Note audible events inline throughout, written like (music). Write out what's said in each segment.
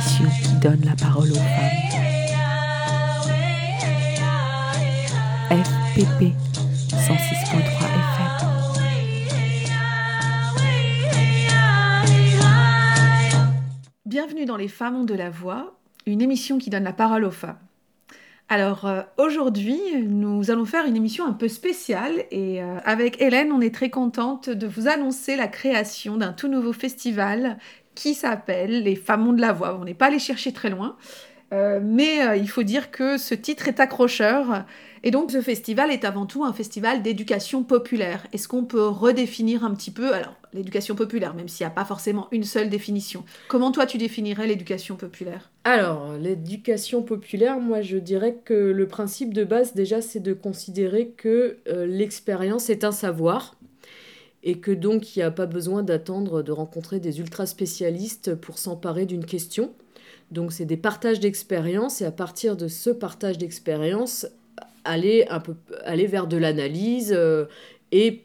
qui donne la parole aux femmes. FPP 106.3 FM. Bienvenue dans Les femmes de la voix, une émission qui donne la parole aux femmes. Alors euh, aujourd'hui, nous allons faire une émission un peu spéciale et euh, avec Hélène, on est très contente de vous annoncer la création d'un tout nouveau festival qui s'appelle Les Femmes de la Voix. On n'est pas allé chercher très loin, euh, mais il faut dire que ce titre est accrocheur et donc ce festival est avant tout un festival d'éducation populaire. Est-ce qu'on peut redéfinir un petit peu alors l'éducation populaire, même s'il n'y a pas forcément une seule définition Comment toi tu définirais l'éducation populaire? Alors l'éducation populaire, moi je dirais que le principe de base déjà c'est de considérer que euh, l'expérience est un savoir et que donc il n'y a pas besoin d'attendre de rencontrer des ultra spécialistes pour s'emparer d'une question. Donc c'est des partages d'expérience et à partir de ce partage d'expérience, aller, aller vers de l'analyse euh, et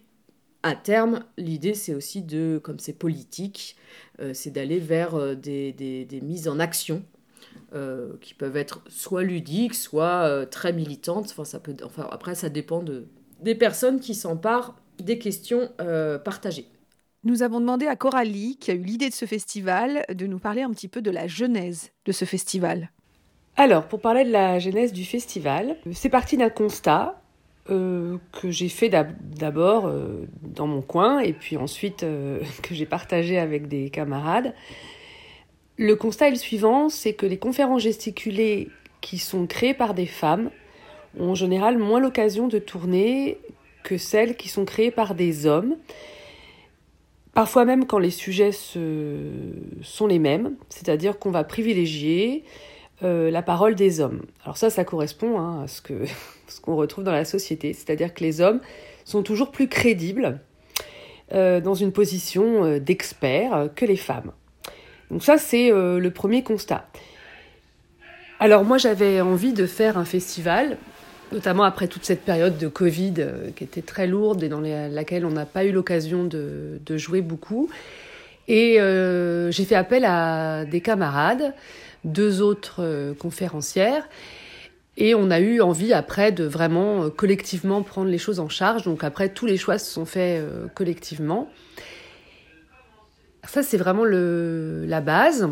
à terme, l'idée c'est aussi de, comme c'est politique, euh, c'est d'aller vers euh, des, des, des, mises en action qui peuvent être soit ludiques, soit très militantes. Enfin, ça peut, enfin, après, ça dépend de, des personnes qui s'emparent des questions partagées. Nous avons demandé à Coralie, qui a eu l'idée de ce festival, de nous parler un petit peu de la genèse de ce festival. Alors, pour parler de la genèse du festival, c'est parti d'un constat euh, que j'ai fait d'abord euh, dans mon coin et puis ensuite euh, (laughs) que j'ai partagé avec des camarades. Le constat est le suivant, c'est que les conférences gesticulées qui sont créées par des femmes ont en général moins l'occasion de tourner que celles qui sont créées par des hommes. Parfois même quand les sujets sont les mêmes, c'est-à-dire qu'on va privilégier euh, la parole des hommes. Alors ça, ça correspond hein, à ce que (laughs) ce qu'on retrouve dans la société, c'est-à-dire que les hommes sont toujours plus crédibles euh, dans une position euh, d'expert que les femmes. Donc ça, c'est le premier constat. Alors moi, j'avais envie de faire un festival, notamment après toute cette période de Covid qui était très lourde et dans laquelle on n'a pas eu l'occasion de, de, jouer beaucoup. Et j'ai fait appel à des camarades deux autres euh, conférencières. Et on a eu envie après de vraiment euh, collectivement prendre les choses en charge. Donc après, tous les choix se sont faits euh, collectivement. Ça, c'est vraiment le, la base.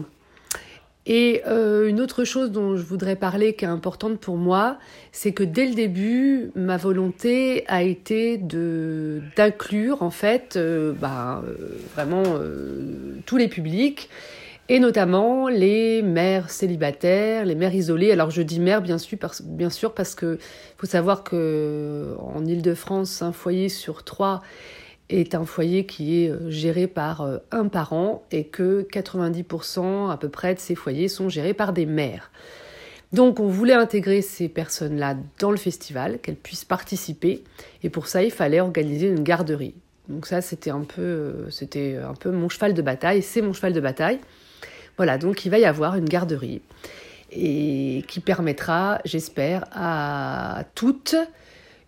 Et une autre chose dont je voudrais parler qui est importante pour moi, c'est que dès le début, ma volonté a été de d'inclure en fait bah, vraiment tous les publics et notamment les mères célibataires, les mères isolées. Alors je dis mères bien sûr parce, bien sûr parce que faut savoir que en Île-de-France, un foyer sur trois est un foyer qui est euh, géré par euh, un parent et que 90% à peu près de ces foyers sont gérés par des mères. Donc on voulait intégrer ces personnes-là dans le festival, qu'elles puissent participer, et pour ça il fallait organiser une garderie. Donc ça c'était un peu, euh, c'était un peu mon cheval de bataille, c'est mon cheval de bataille. Voilà, donc il va y avoir une garderie et qui permettra, j'espère, à toutes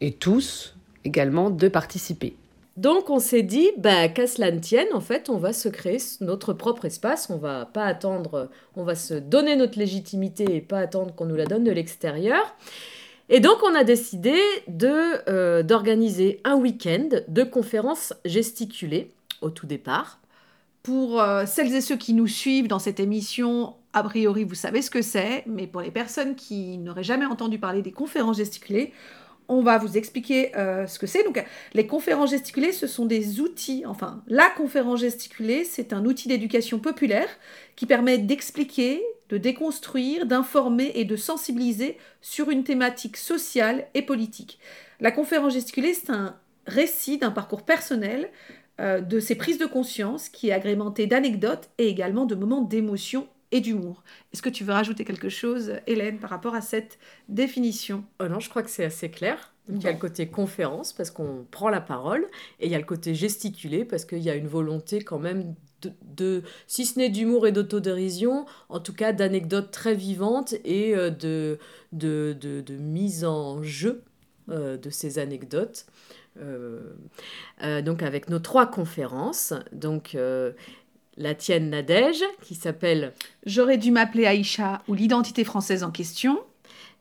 et tous également de participer. Donc on s'est dit, bah, qu'à cela ne tienne, en fait, on va se créer notre propre espace, on va pas attendre, on va se donner notre légitimité et pas attendre qu'on nous la donne de l'extérieur. Et donc on a décidé de euh, d'organiser un week-end de conférences gesticulées au tout départ. Pour euh, celles et ceux qui nous suivent dans cette émission, a priori, vous savez ce que c'est, mais pour les personnes qui n'auraient jamais entendu parler des conférences gesticulées, on va vous expliquer euh, ce que c'est. Donc, les conférences gesticulées, ce sont des outils. Enfin, la conférence gesticulée, c'est un outil d'éducation populaire qui permet d'expliquer, de déconstruire, d'informer et de sensibiliser sur une thématique sociale et politique. La conférence gesticulée, c'est un récit d'un parcours personnel euh, de ces prises de conscience qui est agrémentée d'anecdotes et également de moments d'émotion et d'humour. Est-ce que tu veux rajouter quelque chose, Hélène, par rapport à cette définition? Oh Non, je crois que c'est assez clair. Il y a le côté conférence parce qu'on prend la parole et il y a le côté gesticulé parce qu'il y a une volonté quand même de, si ce n'est d'humour et d'autodérision, en tout cas d'anecdotes très vivantes et euh, de, de, de, mise en jeu euh, de ces anecdotes. Euh, euh, donc avec nos trois conférences. Donc La tienne Nadège, qui s'appelle J'aurais dû m'appeler Aïcha ou l'identité française en question.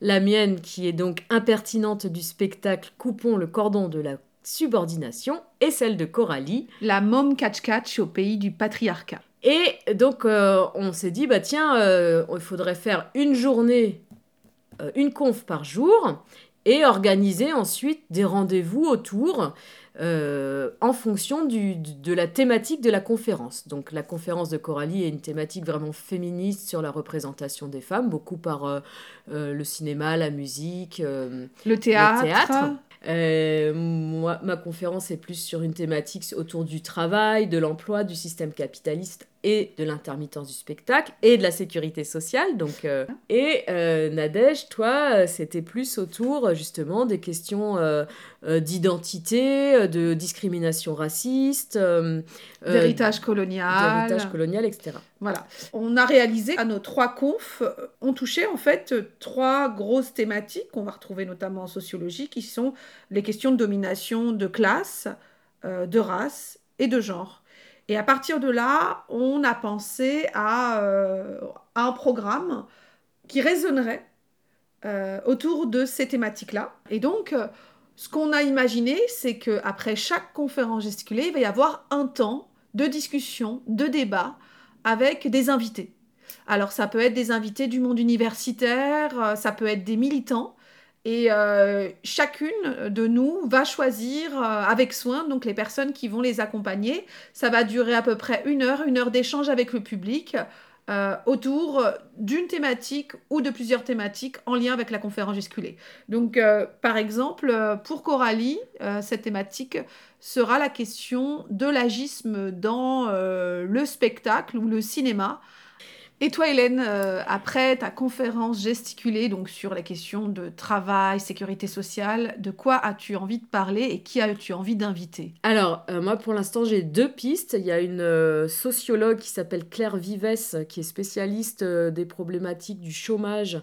La mienne, qui est donc impertinente du spectacle Coupons le cordon de la subordination. Et celle de Coralie. La môme catch-catch au pays du patriarcat. Et donc, euh, on s'est dit, bah tiens, euh, il faudrait faire une journée, euh, une conf par jour, et organiser ensuite des rendez-vous autour en fonction du, de la thématique de la conférence. Donc, la conférence de Coralie est une thématique vraiment féministe sur la représentation des femmes, beaucoup par le cinéma, la musique, le théâtre. Le théâtre. Euh, moi, ma conférence est plus sur une thématique autour du travail, de l'emploi, du système capitaliste et de l'intermittence du spectacle et de la sécurité sociale. Donc, euh, et euh, Nadège, toi, c'était plus autour justement des questions d'identité, de discrimination raciste, d'héritage colonial, d'héritage colonial, etc. Voilà. On a réalisé à nos trois confs, on touchait en fait trois grosses thématiques qu'on va retrouver notamment en sociologie, qui sont les questions de domination de classe, de race et de genre. Et à partir de là, on a pensé à, euh, un programme qui résonnerait euh, autour de ces thématiques-là. Et donc, euh, ce qu'on a imaginé, c'est qu'après chaque conférence gesticulée, il va y avoir un temps de discussion, de débat avec des invités. Alors ça peut être des invités du monde universitaire, ça peut être des militants, et euh, chacune de nous va choisir euh, avec soin donc les personnes qui vont les accompagner. Ça va durer à peu près une heure, une heure d'échange avec le public euh, autour d'une thématique ou de plusieurs thématiques en lien avec la conférence gesculée. Donc par exemple, pour Coralie, cette thématique sera la question de l'agisme dans le spectacle ou le cinéma. Et toi, Hélène, euh, après ta conférence gesticulée donc sur la question de travail, sécurité sociale, de quoi as-tu envie de parler et qui as-tu envie d'inviter? Alors, euh, moi, pour l'instant, j'ai deux pistes. Il y a une euh, sociologue qui s'appelle Claire Vives, qui est spécialiste des problématiques du chômage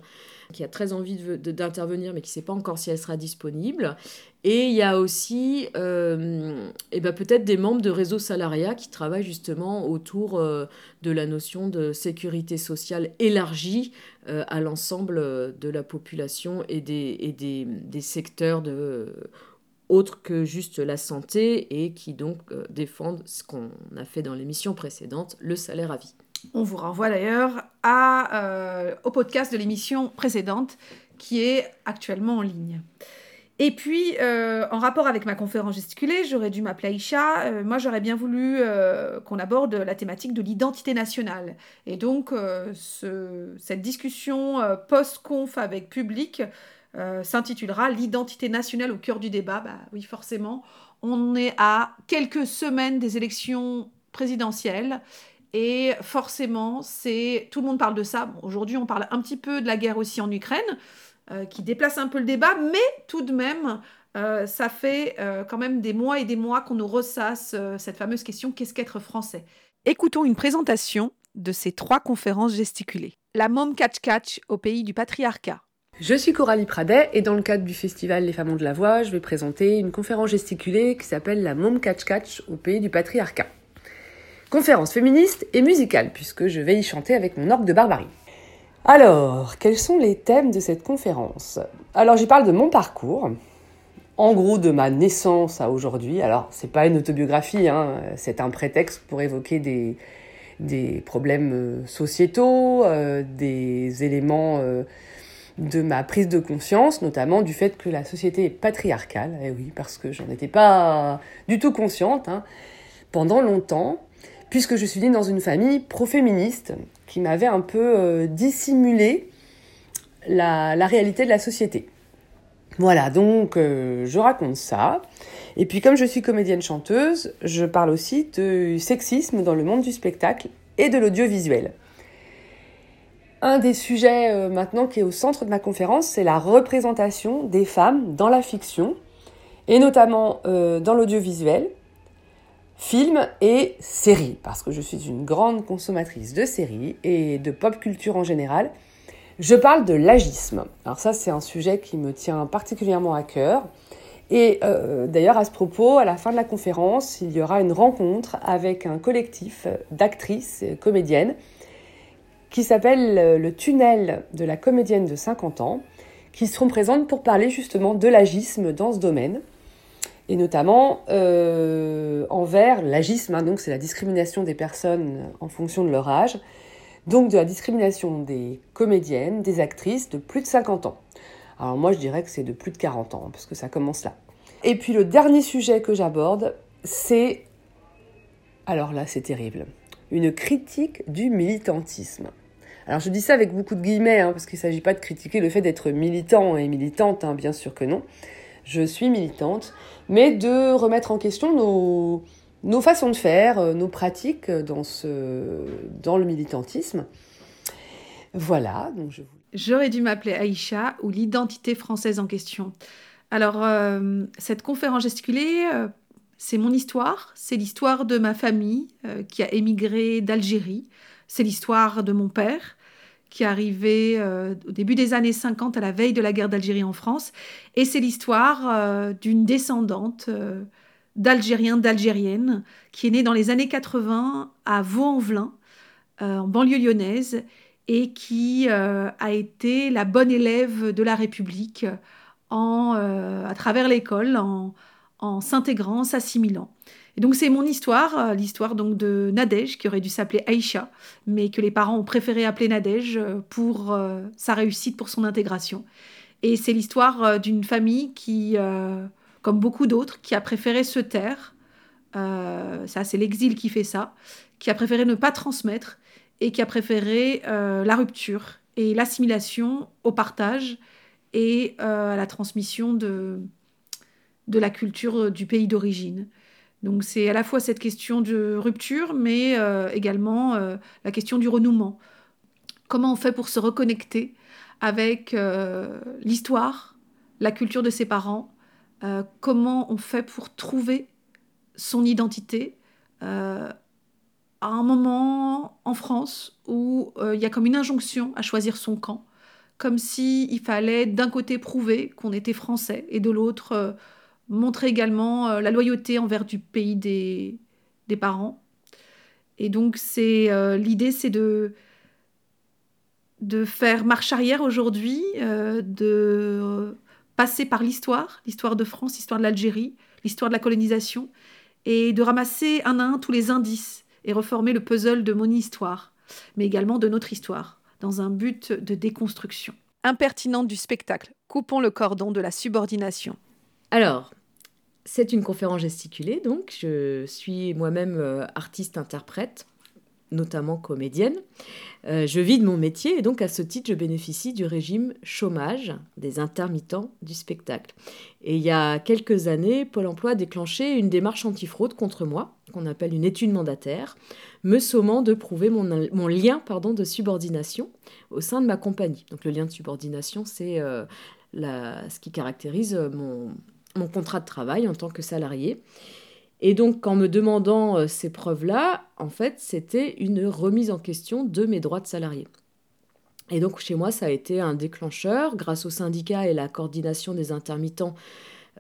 qui a très envie d'intervenir, mais qui ne sait pas encore si elle sera disponible. Et il y a aussi euh, eh ben peut-être des membres de réseau salariat qui travaillent justement autour euh, de la notion de sécurité sociale élargie euh, à l'ensemble de la population et des, et des, des secteurs de, autres que juste la santé et qui donc défendent ce qu'on a fait dans l'émission précédente, le salaire à vie. On vous renvoie d'ailleurs euh, au podcast de l'émission précédente qui est actuellement en ligne. Et puis, euh, en rapport avec ma conférence gesticulée, j'aurais dû m'appeler Aïcha. Euh, moi, j'aurais bien voulu qu'on aborde la thématique de l'identité nationale. Et donc, cette discussion post-conf avec public s'intitulera L'identité nationale au cœur du débat. Bah oui, forcément, on est à quelques semaines des élections présidentielles et forcément, c'est tout le monde parle de ça. Aujourd'hui, on parle un petit peu de la guerre aussi en Ukraine, euh, qui déplace un peu le débat, mais tout de même, euh, ça fait euh, quand même des mois et des mois qu'on nous ressasse cette fameuse question qu'est-ce qu'être français? Écoutons une présentation de ces trois conférences gesticulées. La Mom Catch Catch au pays du patriarcat. Je suis Coralie Pradet et dans le cadre du festival Les Femmes de la Voix, je vais présenter une conférence gesticulée qui s'appelle La Mom Catch Catch au pays du patriarcat conférence féministe et musicale, puisque je vais y chanter avec mon orgue de barbarie. Alors, quels sont les thèmes de cette conférence? Alors, j'y parle de mon parcours, en gros de ma naissance à aujourd'hui. Alors, c'est pas une autobiographie, hein, c'est un prétexte pour évoquer des, des problèmes euh, sociétaux, euh, des éléments euh, de ma prise de conscience, notamment du fait que la société est patriarcale. Et eh oui, parce que j'en étais pas du tout consciente. Hein. Pendant longtemps, puisque je suis née dans une famille pro-féministe qui m'avait un peu euh, dissimulé la, réalité de la société. Voilà, donc euh, je raconte ça. Et puis comme je suis comédienne chanteuse, je parle aussi de sexisme dans le monde du spectacle et de l'audiovisuel. Un des sujets euh, maintenant qui est au centre de ma conférence, c'est la représentation des femmes dans la fiction, et notamment dans l'audiovisuel, films et séries, parce que je suis une grande consommatrice de séries et de pop culture en général. Je parle de l'agisme. Alors ça, c'est un sujet qui me tient particulièrement à cœur Et euh, d'ailleurs, à ce propos, à la fin de la conférence, il y aura une rencontre avec un collectif d'actrices comédiennes qui s'appelle le tunnel de la comédienne de 50 ans, qui seront présentes pour parler justement de l'agisme dans ce domaine, et notamment euh, envers l'agisme, hein, donc c'est la discrimination des personnes en fonction de leur âge, donc de la discrimination des comédiennes, des actrices de plus de 50 ans. Alors moi je dirais que c'est de plus de 40 ans, parce que ça commence là. Et puis le dernier sujet que j'aborde, c'est... Alors là c'est terrible. Une critique du militantisme. Alors je dis ça avec beaucoup de guillemets, hein, parce qu'il ne s'agit pas de critiquer le fait d'être militant et militante, hein, bien sûr que non. Je suis militante, mais de remettre en question nos, façons de faire, euh, nos pratiques dans, ce, dans le militantisme. Voilà. Donc je... J'aurais dû m'appeler Aïcha ou l'identité française en question. Alors, euh, cette conférence gesticulée, euh, c'est mon histoire, c'est l'histoire de ma famille qui a émigré d'Algérie, c'est l'histoire de mon père qui est arrivé au début des années 50 à la veille de la guerre d'Algérie en France, et c'est l'histoire d'une descendante d'Algériens, d'Algériennes, qui est né dans les années 80 à Vaux-en-Velin, euh, en banlieue lyonnaise, et qui euh, a été la bonne élève de la République en, euh, à travers l'école, en, en s'intégrant, s'assimilant. Et donc c'est mon histoire, l'histoire donc de Nadège, qui aurait dû s'appeler Aïcha, mais que les parents ont préféré appeler Nadège pour sa réussite, pour son intégration. Et c'est l'histoire d'une famille qui comme beaucoup d'autres, qui a préféré se taire. Euh, ça, c'est l'exil qui fait ça, qui a préféré ne pas transmettre et qui a préféré euh, la rupture et l'assimilation au partage et euh, à la transmission de, de la culture du pays d'origine. Donc c'est à la fois cette question de rupture, mais également la question du renouement. Comment on fait pour se reconnecter avec l'histoire, la culture de ses parents, euh, comment on fait pour trouver son identité euh, à un moment en France où euh, il y a comme une injonction à choisir son camp, comme s'il fallait d'un côté prouver qu'on était français et de l'autre montrer également la loyauté envers du pays des, des parents. Et donc c'est l'idée, c'est de de faire marche arrière aujourd'hui, de passer par l'histoire, l'histoire de France, l'histoire de l'Algérie, l'histoire de la colonisation, et de ramasser un à un tous les indices et reformer le puzzle de mon histoire, mais également de notre histoire, dans un but de déconstruction. Impertinente du spectacle, coupons le cordon de la subordination. Alors, c'est une conférence gesticulée, donc je suis moi-même euh, artiste-interprète notamment comédienne. Euh, je vis de mon métier et donc à ce titre, je bénéficie du régime chômage des intermittents du spectacle. Et il y a quelques années, Pôle Emploi a déclenché une démarche antifraude contre moi, qu'on appelle une étude mandataire, me sommant de prouver mon, lien pardon, de subordination au sein de ma compagnie. Donc le lien de subordination, c'est euh, ce qui caractérise mon, mon contrat de travail en tant que salarié. Et donc, en me demandant euh, ces preuves-là, en fait, c'était une remise en question de mes droits de salarié. Et donc, chez moi, ça a été un déclencheur. Grâce au syndicat et la coordination des intermittents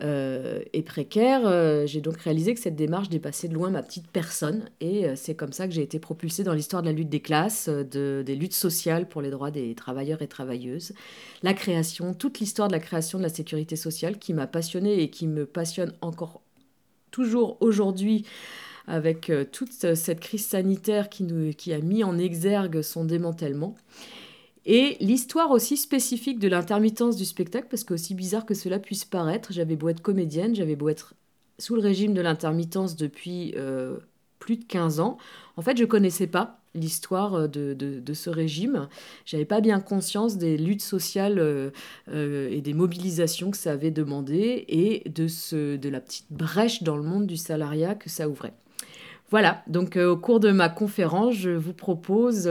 euh, et précaires, euh, j'ai donc réalisé que cette démarche dépassait de loin ma petite personne. Et c'est comme ça que j'ai été propulsée dans l'histoire de la lutte des classes, de, des luttes sociales pour les droits des travailleurs et travailleuses, la création, toute l'histoire de la création de la sécurité sociale qui m'a passionnée et qui me passionne encore toujours aujourd'hui avec euh, toute cette crise sanitaire qui, nous, qui a mis en exergue son démantèlement. Et l'histoire aussi spécifique de l'intermittence du spectacle, parce qu'aussi bizarre que cela puisse paraître, j'avais beau être comédienne, j'avais beau être sous le régime de l'intermittence depuis euh, plus de 15 ans. En fait, je ne connaissais pas l'histoire euh, de, de, ce régime. J'avais pas bien conscience des luttes sociales euh, et des mobilisations que ça avait demandé et de, ce, de la petite brèche dans le monde du salariat que ça ouvrait. Voilà, donc au cours de ma conférence, je vous propose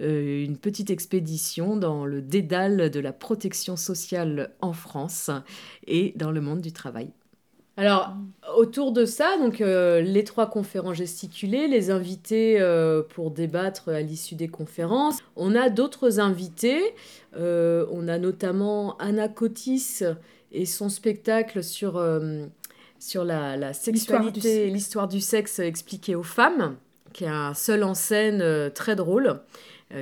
une petite expédition dans le dédale de la protection sociale en France et dans le monde du travail. Alors, autour de ça, donc euh, les trois conférences gesticulées, les invités euh, pour débattre à l'issue des conférences. On a d'autres invités. Euh, on a notamment Anna Cotis et son spectacle sur, sur la, la sexualité, l'histoire du... sexe expliqué aux femmes, qui est un seul en scène très drôle,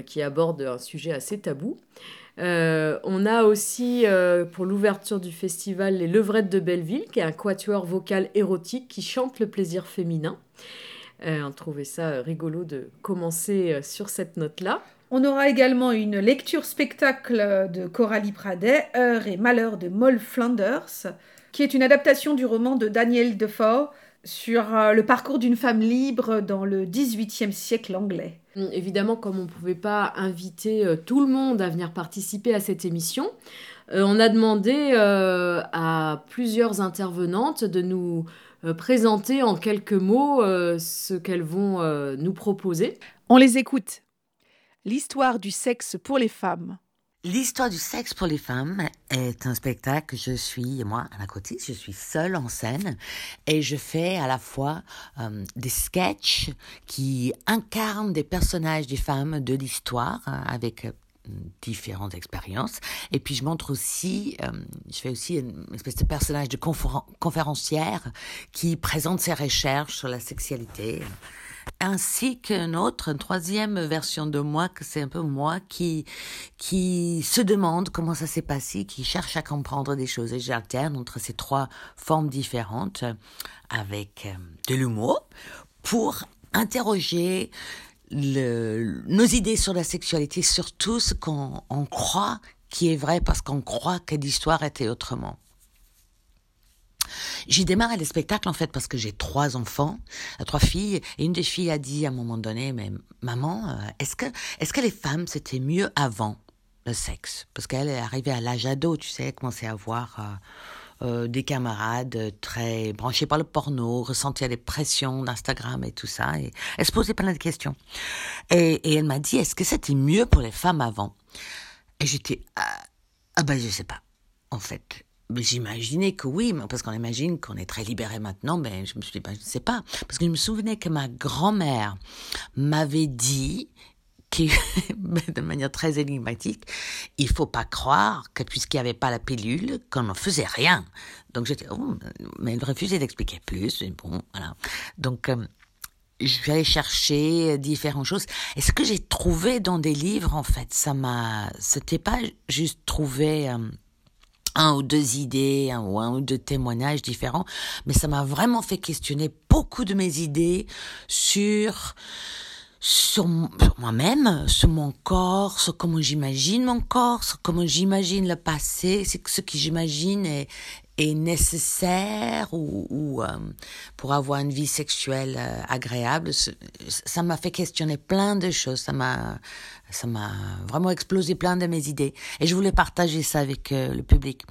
qui aborde un sujet assez tabou. Euh, on a aussi, euh, pour l'ouverture du festival, les Levrettes de Belleville, qui est un quatuor vocal érotique qui chante le plaisir féminin. Euh, on trouvait ça rigolo de commencer sur cette note-là. On aura également une lecture spectacle de Coralie Pradet, Heure et Malheur de Moll Flanders, qui est une adaptation du roman de Daniel Defoe sur le parcours d'une femme libre dans le XVIIIe siècle anglais. Hum, évidemment, comme on ne pouvait pas inviter euh, tout le monde à venir participer à cette émission, euh, on a demandé euh, à plusieurs intervenantes de nous présenter en quelques mots ce qu'elles vont nous proposer. On les écoute. L'histoire du sexe pour les femmes. L'histoire du sexe pour les femmes est un spectacle je suis, moi, à la côté, je suis seule en scène et je fais à la fois euh, des sketchs qui incarnent des personnages des femmes de l'histoire hein, avec euh, différentes expériences. Et puis je montre aussi, euh, je fais aussi une espèce de personnage de conférencière qui présente ses recherches sur la sexualité ainsi qu'une autre, une troisième version de moi, que c'est un peu moi qui, qui se demande comment ça s'est passé, qui cherche à comprendre des choses. Et j'alterne entre ces trois formes différentes avec euh, de l'humour pour interroger nos idées sur la sexualité, surtout ce qu'on croit qui est vrai parce qu'on croit que l'histoire était autrement. J'ai démarré le spectacle en fait parce que j'ai trois enfants, euh, trois filles, et une des filles a dit à un moment donné, mais maman, euh, est-ce que, les femmes c'était mieux avant le sexe? Parce qu'elle est arrivée à l'âge ado, tu sais, elle commençait à avoir euh, des camarades très branchés par le porno, ressentir des pressions d'Instagram et tout ça, et elle se posait plein de questions. Et, et elle m'a dit, est-ce que c'était mieux pour les femmes avant? Et j'étais, ah, ah ben je sais pas, en fait. J'imaginais que oui, parce qu'on imagine qu'on est très libéré maintenant, mais je me suis dit, ben, je ne sais pas. Parce que je me souvenais que ma grand-mère m'avait dit, qui, (laughs) de manière très énigmatique, il faut pas croire que puisqu'il n'y avait pas la pilule, qu'on ne faisait rien. Donc j'étais, oh, mais elle refusait d'expliquer plus, bon, voilà. Donc, euh, je allée chercher différentes choses. Et ce que j'ai trouvé dans des livres, en fait, ça m'a, c'était pas juste trouver, euh, un ou deux idées un, ou un ou deux témoignages différents, mais ça m'a vraiment fait questionner beaucoup de mes idées sur sur, moi-même, sur mon corps, sur comment j'imagine mon corps, sur comment j'imagine le passé, ce que j'imagine est, est nécessaire ou, ou euh, pour avoir une vie sexuelle euh, agréable. Ça m'a fait questionner plein de choses. Ça m'a ça m'a vraiment explosé plein de mes idées et je voulais partager ça avec euh, le public.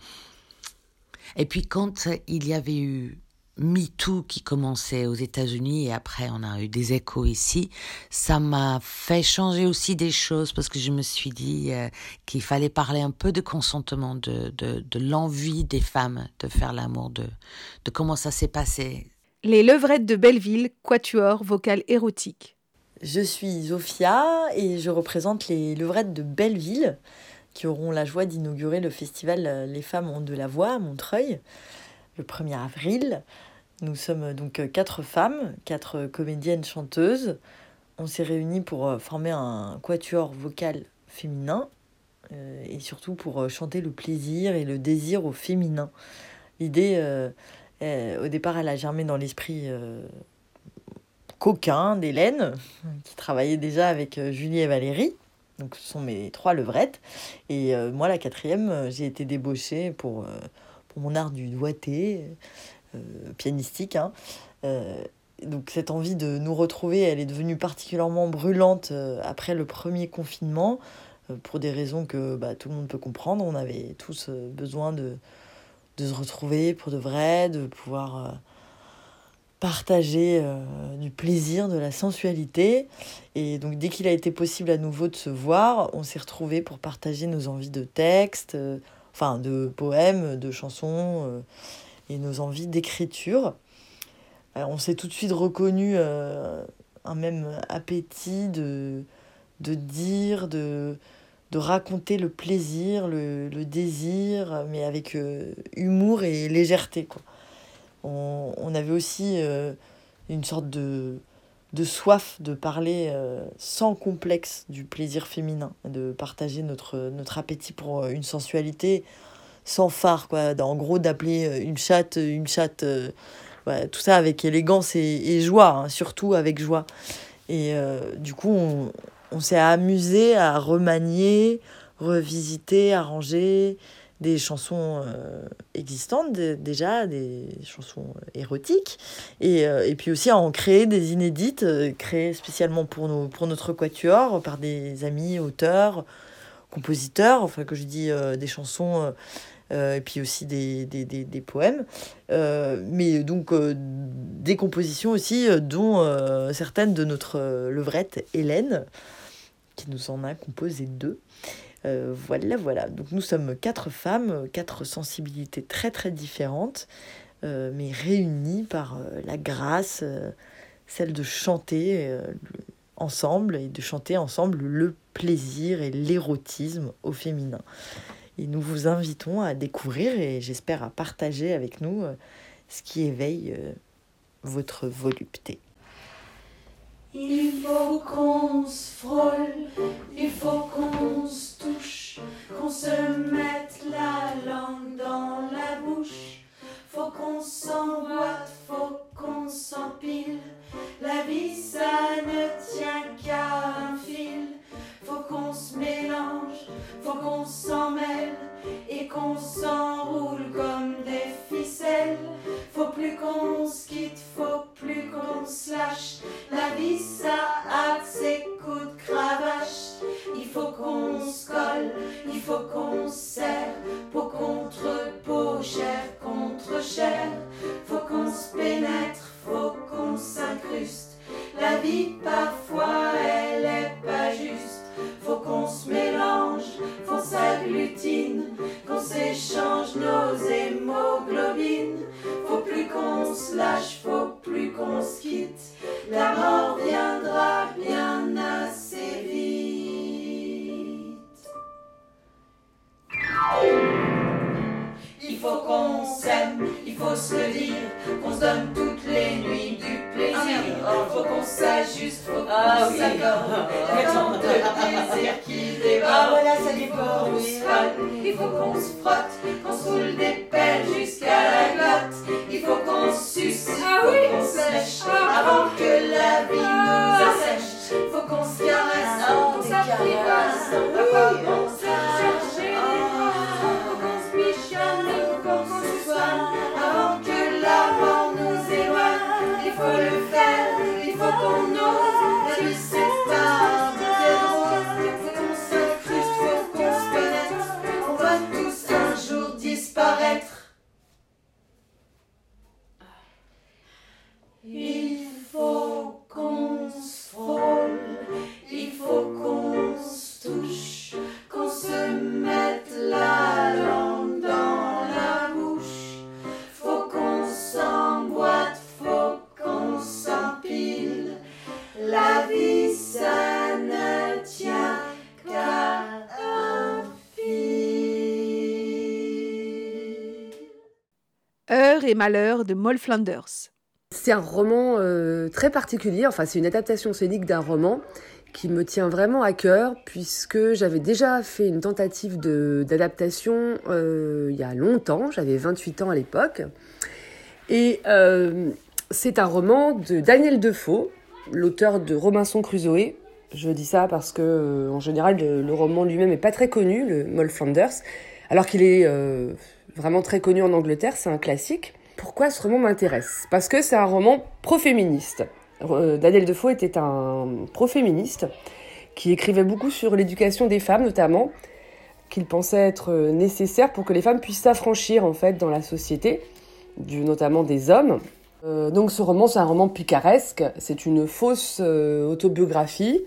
Et puis quand il y avait eu MeToo qui commençait aux États-Unis et après on a eu des échos ici, ça m'a fait changer aussi des choses parce que je me suis dit euh, qu'il fallait parler un peu de consentement, de, de, de l'envie des femmes de faire l'amour, de, de comment ça s'est passé. Les levrettes de Belleville, quatuor vocal érotique. Je suis Zofia et je représente les levrettes de Belleville qui auront la joie d'inaugurer le festival euh, Les femmes ont de la voix à Montreuil le 1er avril. Nous sommes donc quatre femmes, quatre comédiennes chanteuses. On s'est réunis pour euh, former un quatuor vocal féminin euh, et surtout pour euh, chanter le plaisir et le désir au féminin. L'idée, au départ, elle a germé dans l'esprit coquin d'Hélène, qui travaillait déjà avec Julie et Valérie. Donc ce sont mes trois levrettes. Et moi, la quatrième, j'ai été débauchée pour, mon art du doigté. Euh, pianistique. Hein. Euh, donc cette envie de nous retrouver, elle est devenue particulièrement brûlante euh, après le premier confinement, pour des raisons que bah, tout le monde peut comprendre. On avait tous besoin de, de se retrouver pour de vrai, de pouvoir partager du plaisir, de la sensualité. Et donc dès qu'il a été possible à nouveau de se voir, on s'est retrouvés pour partager nos envies de textes, enfin de poèmes, de chansons et nos envies d'écriture. on s'est tout de suite reconnu un même appétit de, dire, de, raconter le plaisir, le, désir, mais avec humour et légèreté. On avait aussi une sorte de, de soif de parler euh, sans complexe du plaisir féminin, de partager notre, appétit pour euh, une sensualité sans phare, quoi. En gros, d'appeler euh, une chatte, une chatte, tout ça avec élégance et, joie, hein, surtout avec joie. Et du coup, on s'est amusé à remanier, revisiter, arranger, des chansons euh, existantes déjà, des chansons érotiques, et, euh, et, puis aussi à en créer des inédites, euh, créées spécialement pour, nos, pour notre quatuor, par des amis, auteurs, compositeurs, enfin que je dis des chansons, et puis aussi des, des, des, des poèmes, mais donc des compositions aussi, dont certaines de notre levrette Hélène, qui nous en a composé deux. Euh, voilà, voilà. Donc nous sommes quatre femmes, quatre sensibilités très très différentes, euh, mais réunies par euh, la grâce, celle de chanter ensemble et de chanter ensemble le plaisir et l'érotisme au féminin. Et nous vous invitons à découvrir et j'espère à partager avec nous ce qui éveille votre volupté. Il faut qu'on se frôle, il faut qu'on se touche, qu'on se mette la langue dans la bouche. Faut qu'on s'emboîte, faut qu'on s'empile. La vie, ça ne tient qu'à un fil. Faut qu'on se mélange, faut qu'on s'en mêle et qu'on s'enroule comme des ficelles. Faut plus qu'on se quitte, faut plus qu'on se lâche. La vie, ça a ses coups de cravache. Il faut qu'on se colle, il faut qu'on se serre. Peau contre peau, chair contre chair. Faut qu'on se pénètre, faut qu'on s'incruste. La vie, parfois, elle est pas juste. Faut qu'on se mélange, qu'on s'agglutine, qu'on s'échange nos hémoglobines. Et malheur de Moll Flanders. C'est un roman euh, très particulier, enfin c'est une adaptation scénique d'un roman qui me tient vraiment à cœur puisque j'avais déjà fait une tentative d'adaptation euh, il y a longtemps, j'avais 28 ans à l'époque. Et euh, c'est un roman de Daniel Defoe, l'auteur de Robinson Crusoe. Je dis ça parce que en général le, roman lui-même est pas très connu, le Moll Flanders, alors qu'il est vraiment très connu en Angleterre, c'est un classique. Pourquoi ce roman m'intéresse? Parce que c'est un roman pro-féministe. Euh, Daniel Defoe était un pro-féministe qui écrivait beaucoup sur l'éducation des femmes notamment, qu'il pensait être nécessaire pour que les femmes puissent s'affranchir en fait dans la société, du, notamment des hommes. Euh, donc ce roman, c'est un roman picaresque, c'est une fausse euh, autobiographie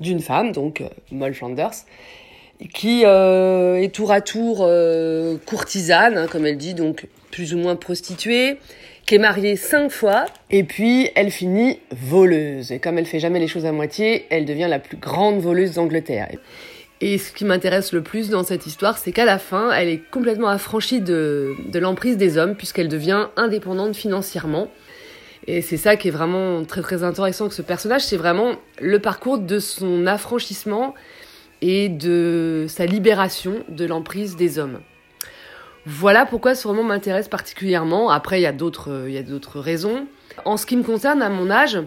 d'une femme, donc Moll Flanders, qui euh, est tour à tour euh, courtisane, hein, comme elle dit, donc plus ou moins prostituée, qui est mariée cinq fois, et puis elle finit voleuse. Et comme elle fait jamais les choses à moitié, elle devient la plus grande voleuse d'Angleterre. Et ce qui m'intéresse le plus dans cette histoire, c'est qu'à la fin, elle est complètement affranchie de, de l'emprise des hommes, puisqu'elle devient indépendante financièrement. Et c'est ça qui est vraiment très très intéressant avec ce personnage, c'est vraiment le parcours de son affranchissement et de sa libération de l'emprise des hommes. Voilà pourquoi ce roman m'intéresse particulièrement. Après, il y a d'autres, il y a d'autres raisons. En ce qui me concerne, à mon âge,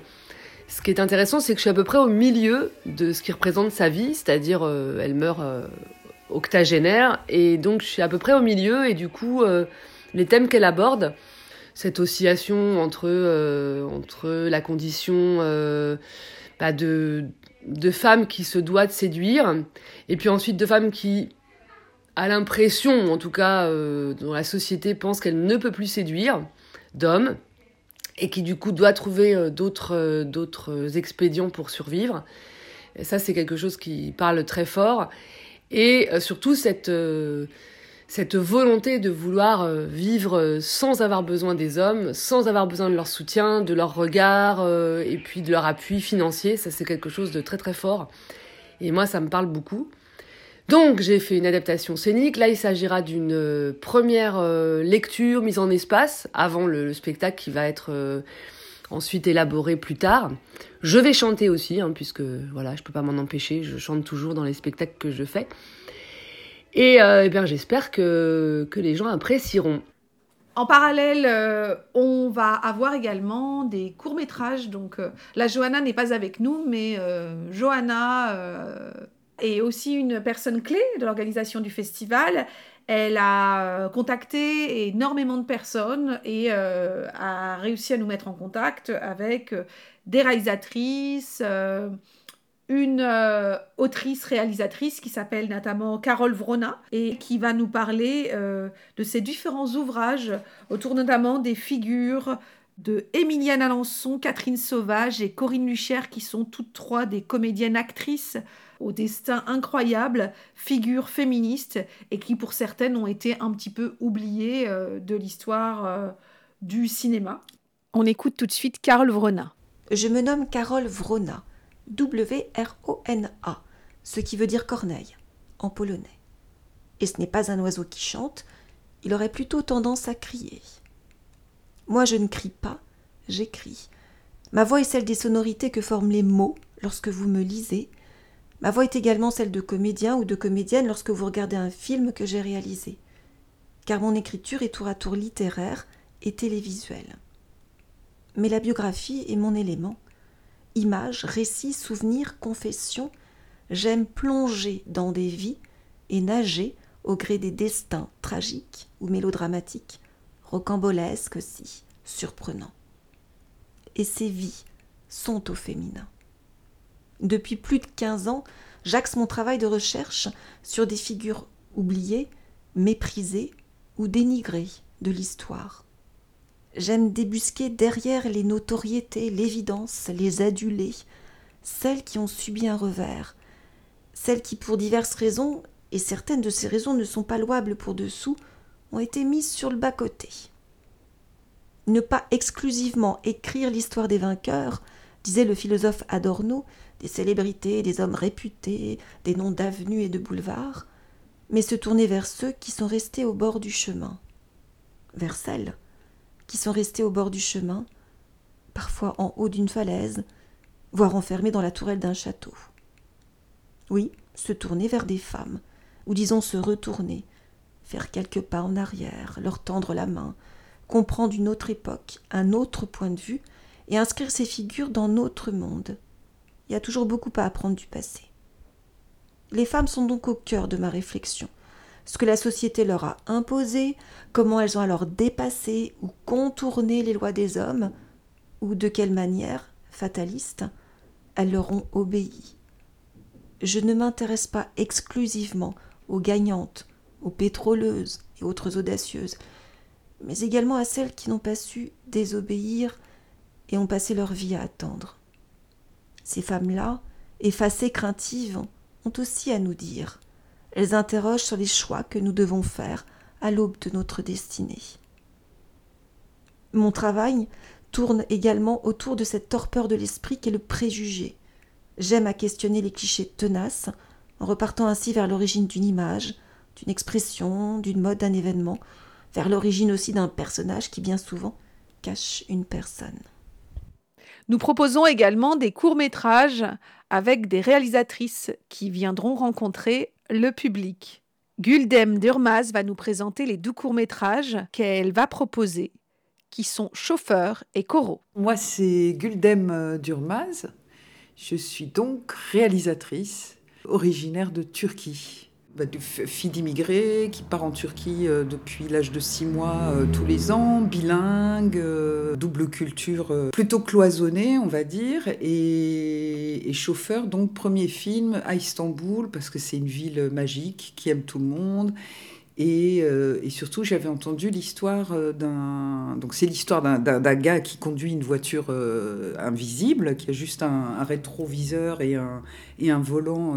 ce qui est intéressant, c'est que je suis à peu près au milieu de ce qui représente sa vie, c'est-à-dire euh, elle meurt euh, octogénaire, et donc je suis à peu près au milieu, et du coup, euh, les thèmes qu'elle aborde, cette oscillation entre, euh, la condition euh, bah, de, de femme qui se doit de séduire, et puis ensuite de femme qui a l'impression, en tout cas, euh, dont la société pense qu'elle ne peut plus séduire, d'hommes, et qui du coup doit trouver euh, d'autres euh, d'autres expédients pour survivre. Ça, c'est quelque chose qui parle très fort. Et euh, surtout, cette, cette volonté de vouloir euh, vivre sans avoir besoin des hommes, sans avoir besoin de leur soutien, de leur regard, euh, et puis de leur appui financier. Ça, c'est quelque chose de très très fort. Et moi, ça me parle beaucoup. Donc, j'ai fait une adaptation scénique. Là, il s'agira d'une euh, première euh, lecture mise en espace avant le, le spectacle qui va être euh, ensuite élaboré plus tard. Je vais chanter aussi, hein, puisque voilà, je peux pas m'en empêcher. Je chante toujours dans les spectacles que je fais. Et, euh, eh j'espère que, que les gens apprécieront. En parallèle, euh, on va avoir également des courts-métrages. Donc, euh, la Johanna n'est pas avec nous, mais Johanna est aussi une personne clé de l'organisation du festival. Elle a contacté énormément de personnes et a réussi à nous mettre en contact avec des réalisatrices, une euh, autrice-réalisatrice qui s'appelle notamment Carole Vrona et qui va nous parler euh, de ses différents ouvrages autour notamment des figures de Émilienne Alençon, Catherine Sauvage et Corinne Lucher qui sont toutes trois des comédiennes actrices au destin incroyable, figures féministes et qui pour certaines ont été un petit peu oubliées euh, de l'histoire euh, du cinéma. On écoute tout de suite Carole Vrona. Je me nomme Carole Vrona, W-R-O-N-A, ce qui veut dire corneille, en polonais. Et ce n'est pas un oiseau qui chante, il aurait plutôt tendance à crier. Moi, je ne crie pas, j'écris. Ma voix est celle des sonorités que forment les mots lorsque vous me lisez. Ma voix est également celle de comédien ou de comédienne lorsque vous regardez un film que j'ai réalisé. Car mon écriture est tour à tour littéraire et télévisuelle. Mais la biographie est mon élément. Images, récits, souvenirs, confessions, j'aime plonger dans des vies et nager au gré des destins tragiques ou mélodramatiques, rocambolesques aussi, surprenants. Et ces vies sont au féminin. Depuis plus de 15 ans, j'axe mon travail de recherche sur des figures oubliées, méprisées ou dénigrées de l'histoire. J'aime débusquer derrière les notoriétés, l'évidence, les adulés, celles qui ont subi un revers, celles qui, pour diverses raisons, et certaines de ces raisons ne sont pas louables pour dessous, ont été mises sur le bas-côté. Ne pas exclusivement écrire l'histoire des vainqueurs, disait le philosophe Adorno, des célébrités, des hommes réputés, des noms d'avenues et de boulevards, mais se tourner vers ceux qui sont restés au bord du chemin, vers celles qui sont restées au bord du chemin, parfois en haut d'une falaise, voire enfermées dans la tourelle d'un château. Oui, se tourner vers des femmes, ou disons se retourner, faire quelques pas en arrière, leur tendre la main, comprendre une autre époque, un autre point de vue, et inscrire ces figures dans notre monde. Il y a toujours beaucoup à apprendre du passé. Les femmes sont donc au cœur de ma réflexion. Ce que la société leur a imposé, comment elles ont alors dépassé ou contourné les lois des hommes, ou de quelle manière, fataliste, elles leur ont obéi. Je ne m'intéresse pas exclusivement aux gagnantes, aux pétroleuses et autres audacieuses, mais également à celles qui n'ont pas su désobéir et ont passé leur vie à attendre. Ces femmes-là, effacées, craintives, ont aussi à nous dire. Elles interrogent sur les choix que nous devons faire à l'aube de notre destinée. Mon travail tourne également autour de cette torpeur de l'esprit qu'est le préjugé. J'aime à questionner les clichés tenaces, en repartant ainsi vers l'origine d'une image, d'une expression, d'une mode, d'un événement, vers l'origine aussi d'un personnage qui bien souvent cache une personne. Nous proposons également des courts-métrages avec des réalisatrices qui viendront rencontrer le public. Guldem Durmaz va nous présenter les deux courts-métrages qu'elle va proposer, qui sont Chauffeur et Corot. Moi, c'est Guldem Durmaz. Je suis donc réalisatrice, originaire de Turquie. Bah, de fille d'immigrés qui part en Turquie euh, depuis l'âge de 6 mois euh, tous les ans, bilingue, euh, double culture plutôt cloisonnée, on va dire, et, chauffeur, donc premier film à Istanbul, parce que c'est une ville magique qui aime tout le monde. Et, surtout, j'avais entendu l'histoire d'un. Donc, c'est l'histoire d'un gars qui conduit une voiture invisible, qui a juste un, rétroviseur et un, et un volant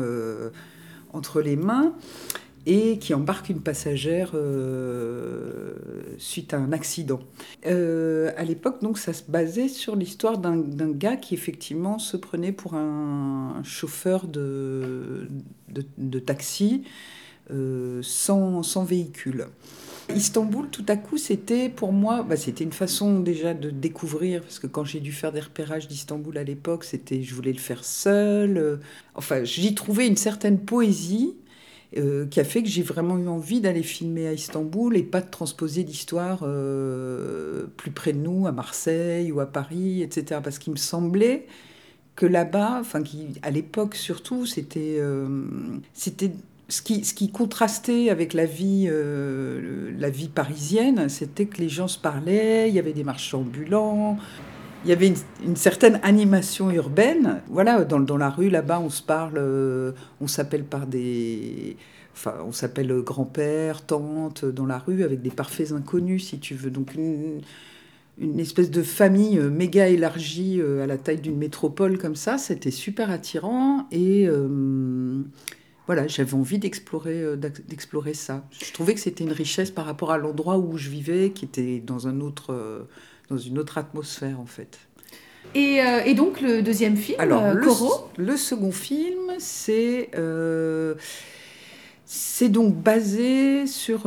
entre les mains et qui embarque une passagère euh, suite à un accident. Euh, à l'époque, donc, ça se basait sur l'histoire d'un gars qui effectivement se prenait pour un, chauffeur de, de, taxi euh, sans, sans, véhicule. Istanbul, tout à coup, c'était pour moi, bah, c'était une façon déjà de découvrir, parce que quand j'ai dû faire des repérages d'Istanbul à l'époque, c'était, je voulais le faire seul. Euh, enfin, j'y trouvais une certaine poésie euh, qui a fait que j'ai vraiment eu envie d'aller filmer à Istanbul et pas de transposer l'histoire euh, plus près de nous, à Marseille ou à Paris, etc. Parce qu'il me semblait que là-bas, enfin, à l'époque surtout, c'était, c'était ce qui, contrastait avec la vie, euh, la vie parisienne, c'était que les gens se parlaient, il y avait des marchands ambulants, il y avait une, certaine animation urbaine. Voilà, dans, la rue, là-bas, on se parle, euh, on s'appelle par des... Enfin, on s'appelle grand-père, tante, dans la rue, avec des parfaits inconnus, si tu veux. Donc, une, une espèce de famille euh, méga élargie à la taille d'une métropole comme ça, c'était super attirant. Et voilà, j'avais envie d'explorer, euh, d'explorer ça. Je trouvais que c'était une richesse par rapport à l'endroit où je vivais, qui était dans, un autre, euh, dans une autre atmosphère en fait. Et, euh, donc le deuxième film, Alors, le, le, second film, c'est c'est donc basé sur,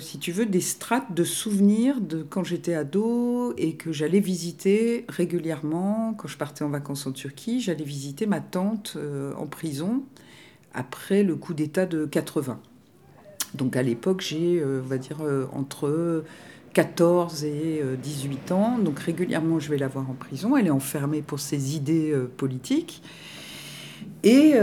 si tu veux, des strates de souvenirs de quand j'étais ado et que j'allais visiter régulièrement. Quand je partais en vacances en Turquie, j'allais visiter ma tante en prison après le coup d'État de 80. Donc à l'époque, j'ai, euh, on va dire, euh, entre 14 et 18 euh, ans. Donc régulièrement, je vais la voir en prison. Elle est enfermée pour ses idées politiques. Et,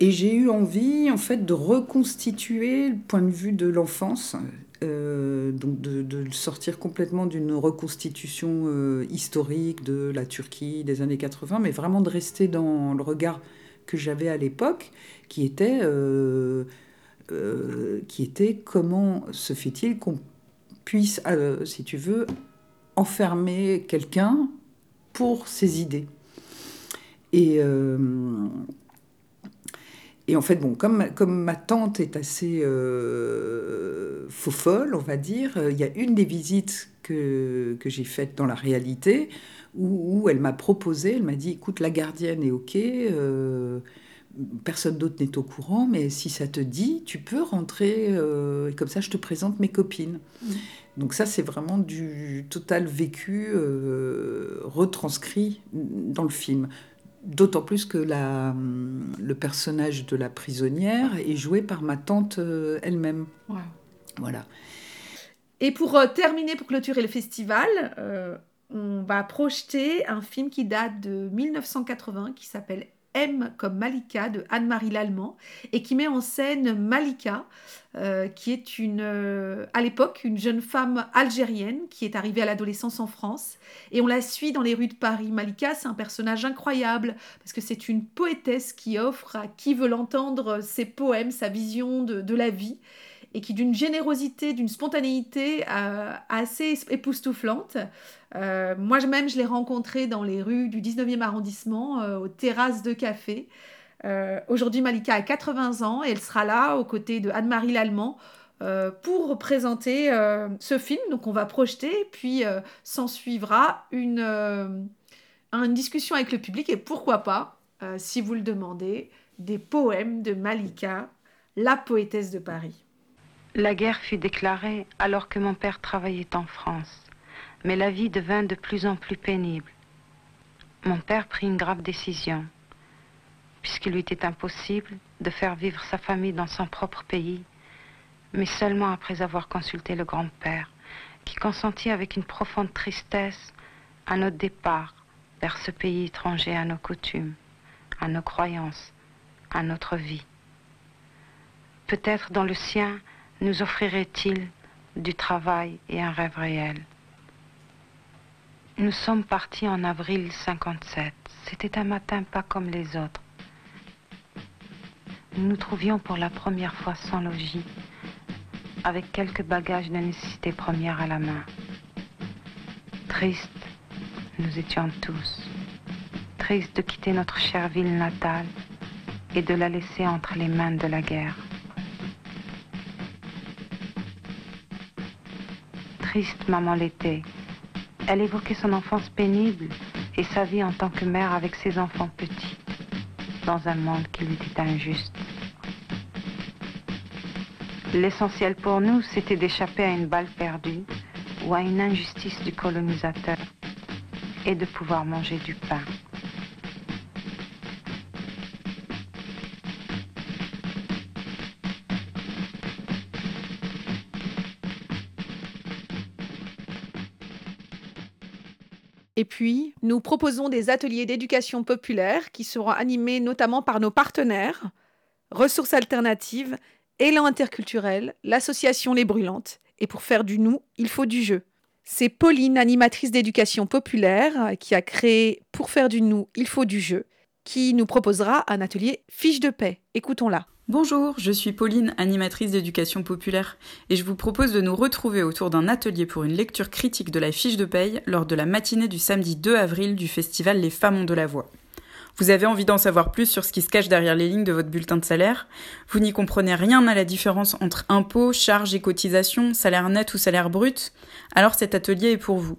j'ai eu envie, en fait, de reconstituer le point de vue de l'enfance. donc de, sortir complètement d'une reconstitution historique de la Turquie des années 80, mais vraiment de rester dans le regard que j'avais à l'époque, qui était, euh, euh, qui était comment se fait-il qu'on puisse, euh, si tu veux, enfermer quelqu'un pour ses idées. Et, et en fait, bon, comme, comme ma tante est assez faux folle, on va dire, il y a une des visites que, que j'ai faites dans la réalité où, elle m'a proposé, elle m'a dit, écoute, la gardienne est OK, euh, personne d'autre n'est au courant, mais si ça te dit, tu peux rentrer, euh, et comme ça je te présente mes copines. Mm. Donc ça, c'est vraiment du total vécu euh, retranscrit dans le film. D'autant plus que la, le personnage de la prisonnière est joué par ma tante elle-même. Voilà. Et pour terminer, pour clôturer le festival, on va projeter un film qui date de 1980 qui s'appelle M comme Malika de Anne-Marie Lallemand et qui met en scène Malika, euh, qui est une, euh, à l'époque une jeune femme algérienne qui est arrivée à l'adolescence en France et on la suit dans les rues de Paris. Malika, c'est un personnage incroyable parce que c'est une poétesse qui offre à qui veut l'entendre ses poèmes, sa vision de la vie et qui d'une générosité, d'une spontanéité euh, assez époustouflante. Euh, moi-même, je l'ai rencontré dans les rues du 19e arrondissement, euh, aux terrasses de café. Euh, aujourd'hui, Malika a 80 ans et elle sera là aux côtés de Anne-Marie Lallemand pour présenter ce film. Donc on va projeter, puis s'en suivra une, une discussion avec le public et pourquoi pas, si vous le demandez, des poèmes de Malika, la poétesse de Paris. La guerre fut déclarée alors que mon père travaillait en France, mais la vie devint de plus en plus pénible. Mon père prit une grave décision puisqu'il lui était impossible de faire vivre sa famille dans son propre pays, mais seulement après avoir consulté le grand-père, qui consentit avec une profonde tristesse à notre départ vers ce pays étranger à nos coutumes, à nos croyances, à notre vie. Peut-être dans le sien nous offrirait-il du travail et un rêve réel. Nous sommes partis en avril 57. C'était un matin pas comme les autres nous nous trouvions pour la première fois sans logis, avec quelques bagages de nécessité première à la main. Tristes, nous étions tous. Tristes de quitter notre chère ville natale et de la laisser entre les mains de la guerre. Triste, maman l'était. Elle évoquait son enfance pénible et sa vie en tant que mère avec ses enfants petits, dans un monde qui lui était injuste. L'essentiel pour nous, c'était d'échapper à une balle perdue ou à une injustice du colonisateur et de pouvoir manger du pain. Et puis, nous proposons des ateliers d'éducation populaire qui seront animés notamment par nos partenaires, Ressources alternatives Élan interculturel, l'association Les Brûlantes. Et pour faire du nous, il faut du jeu. C'est Pauline, animatrice d'éducation populaire, qui a créé Pour faire du nous, il faut du jeu, qui nous proposera un atelier fiche de paix. Écoutons-la. Bonjour, je suis Pauline, animatrice d'éducation populaire, et je vous propose de nous retrouver autour d'un atelier pour une lecture critique de la fiche de paye lors de la matinée du samedi 2 avril du festival Les Femmes ont de la voix. Vous avez envie d'en savoir plus sur ce qui se cache derrière les lignes de votre bulletin de salaire? Vous n'y comprenez rien à la différence entre impôts, charges et cotisations, salaire net ou salaire brut? Alors cet atelier est pour vous.